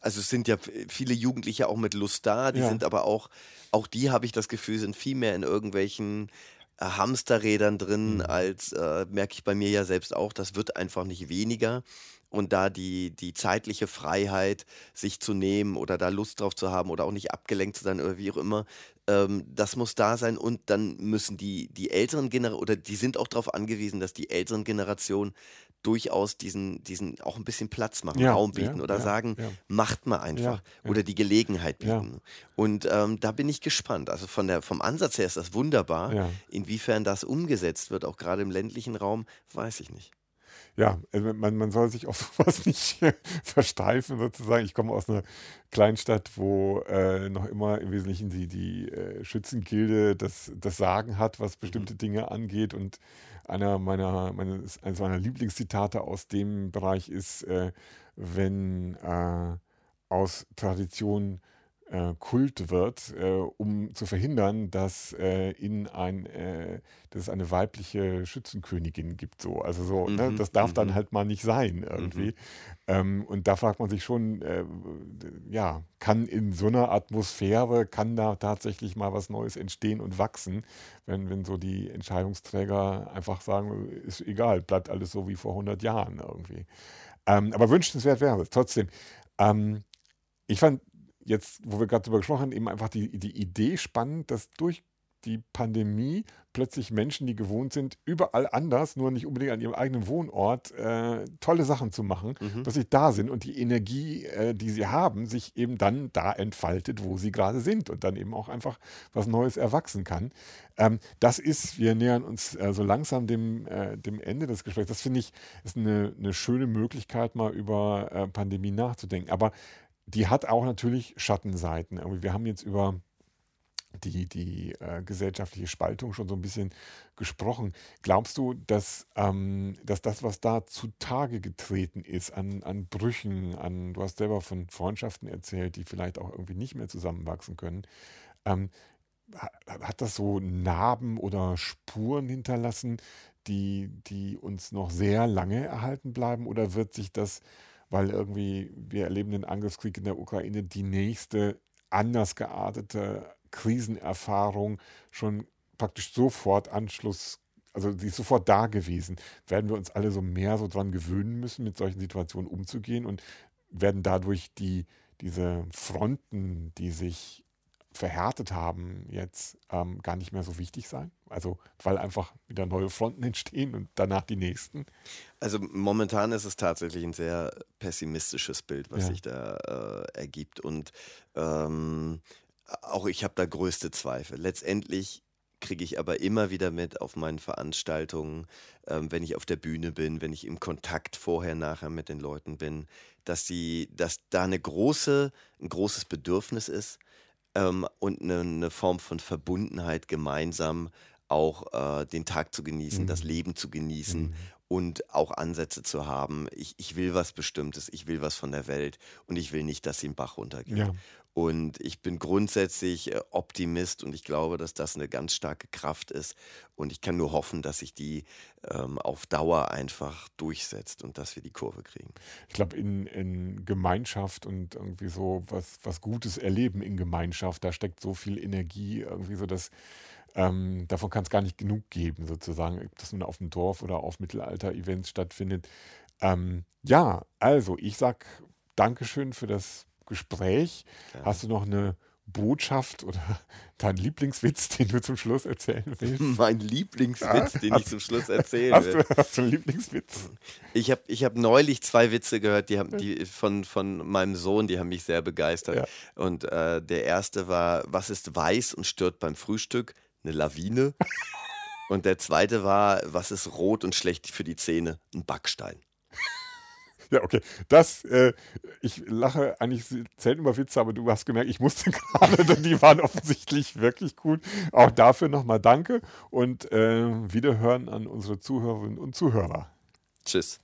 also es sind ja viele Jugendliche auch mit Lust da, die ja. sind aber auch, auch die habe ich das Gefühl, sind viel mehr in irgendwelchen äh, Hamsterrädern drin, mhm. als äh, merke ich bei mir ja selbst auch, das wird einfach nicht weniger und da die, die zeitliche Freiheit, sich zu nehmen oder da Lust drauf zu haben oder auch nicht abgelenkt zu sein oder wie auch immer, ähm, das muss da sein und dann müssen die, die älteren Generationen, oder die sind auch darauf angewiesen, dass die älteren Generationen durchaus diesen, diesen auch ein bisschen Platz machen, ja, Raum bieten ja, oder ja, sagen, macht mal einfach oder die Gelegenheit bieten. Und ähm, da bin ich gespannt. Also von der, vom Ansatz her ist das wunderbar. Inwiefern das umgesetzt wird, auch gerade im ländlichen Raum, weiß ich nicht ja, also man, man soll sich auf sowas nicht versteifen sozusagen. Ich komme aus einer Kleinstadt, wo äh, noch immer im Wesentlichen die, die äh, Schützengilde das, das Sagen hat, was bestimmte mhm. Dinge angeht. Und einer meiner, meines, eines meiner Lieblingszitate aus dem Bereich ist, äh, wenn äh, aus Tradition äh, Kult wird, äh, um zu verhindern, dass äh, in ein, äh, dass es eine weibliche Schützenkönigin gibt. So. Also so, ne, mhm, ne? das darf mhm. dann halt mal nicht sein irgendwie. Mhm. Ähm, und da fragt man sich schon, äh, ja, kann in so einer Atmosphäre, kann da tatsächlich mal was Neues entstehen und wachsen, wenn, wenn so die Entscheidungsträger einfach sagen, ist egal, bleibt alles so wie vor 100 Jahren irgendwie. Ähm, aber wünschenswert wäre es trotzdem. Ähm, ich fand jetzt, wo wir gerade darüber gesprochen haben, eben einfach die, die Idee spannend, dass durch die Pandemie plötzlich Menschen, die gewohnt sind, überall anders, nur nicht unbedingt an ihrem eigenen Wohnort, äh, tolle Sachen zu machen, mhm. dass sie da sind und die Energie, äh, die sie haben, sich eben dann da entfaltet, wo sie gerade sind und dann eben auch einfach was Neues erwachsen kann. Ähm, das ist, wir nähern uns äh, so langsam dem, äh, dem Ende des Gesprächs. Das finde ich, ist eine, eine schöne Möglichkeit, mal über äh, Pandemie nachzudenken. Aber die hat auch natürlich Schattenseiten. Wir haben jetzt über die, die äh, gesellschaftliche Spaltung schon so ein bisschen gesprochen. Glaubst du, dass, ähm, dass das, was da zutage getreten ist an, an Brüchen, an, du hast selber von Freundschaften erzählt, die vielleicht auch irgendwie nicht mehr zusammenwachsen können, ähm, hat das so Narben oder Spuren hinterlassen, die, die uns noch sehr lange erhalten bleiben? Oder wird sich das weil irgendwie wir erleben den Angriffskrieg in der Ukraine, die nächste anders geartete Krisenerfahrung schon praktisch sofort Anschluss, also sie ist sofort da gewesen. Werden wir uns alle so mehr so dran gewöhnen müssen, mit solchen Situationen umzugehen und werden dadurch die, diese Fronten, die sich verhärtet haben, jetzt ähm, gar nicht mehr so wichtig sein? Also weil einfach wieder neue Fronten entstehen und danach die nächsten? Also momentan ist es tatsächlich ein sehr pessimistisches Bild, was ja. sich da äh, ergibt. Und ähm, auch ich habe da größte Zweifel. Letztendlich kriege ich aber immer wieder mit auf meinen Veranstaltungen, ähm, wenn ich auf der Bühne bin, wenn ich im Kontakt vorher, nachher mit den Leuten bin, dass, die, dass da eine große, ein großes Bedürfnis ist, ähm, und eine, eine, Form von Verbundenheit gemeinsam auch äh, den Tag zu genießen, mhm. das Leben zu genießen mhm. und auch Ansätze zu haben. Ich, ich will was Bestimmtes, ich will was von der Welt und ich will nicht, dass sie im Bach runtergeht. Ja. Und ich bin grundsätzlich äh, Optimist und ich glaube, dass das eine ganz starke Kraft ist. Und ich kann nur hoffen, dass sich die ähm, auf Dauer einfach durchsetzt und dass wir die Kurve kriegen. Ich glaube, in, in Gemeinschaft und irgendwie so was, was Gutes erleben in Gemeinschaft, da steckt so viel Energie, irgendwie so, dass ähm, davon kann es gar nicht genug geben, sozusagen, ob das nun auf dem Dorf oder auf Mittelalter-Events stattfindet. Ähm, ja, also ich sag Dankeschön für das Gespräch. Ja. Hast du noch eine Botschaft oder deinen Lieblingswitz, den du zum Schluss erzählen willst? Mein Lieblingswitz, ja? den hast, ich zum Schluss erzählen hast will. Du, hast du einen Lieblingswitz? Ich habe ich hab neulich zwei Witze gehört, die haben die von, von meinem Sohn, die haben mich sehr begeistert. Ja. Und äh, der erste war, was ist weiß und stört beim Frühstück? eine Lawine. Und der zweite war, was ist rot und schlecht für die Zähne? Ein Backstein. Ja, okay. Das, äh, ich lache eigentlich selten über Witze, aber du hast gemerkt, ich musste gerade, denn die waren offensichtlich wirklich gut. Auch dafür nochmal danke und äh, Wiederhören an unsere Zuhörerinnen und Zuhörer. Tschüss.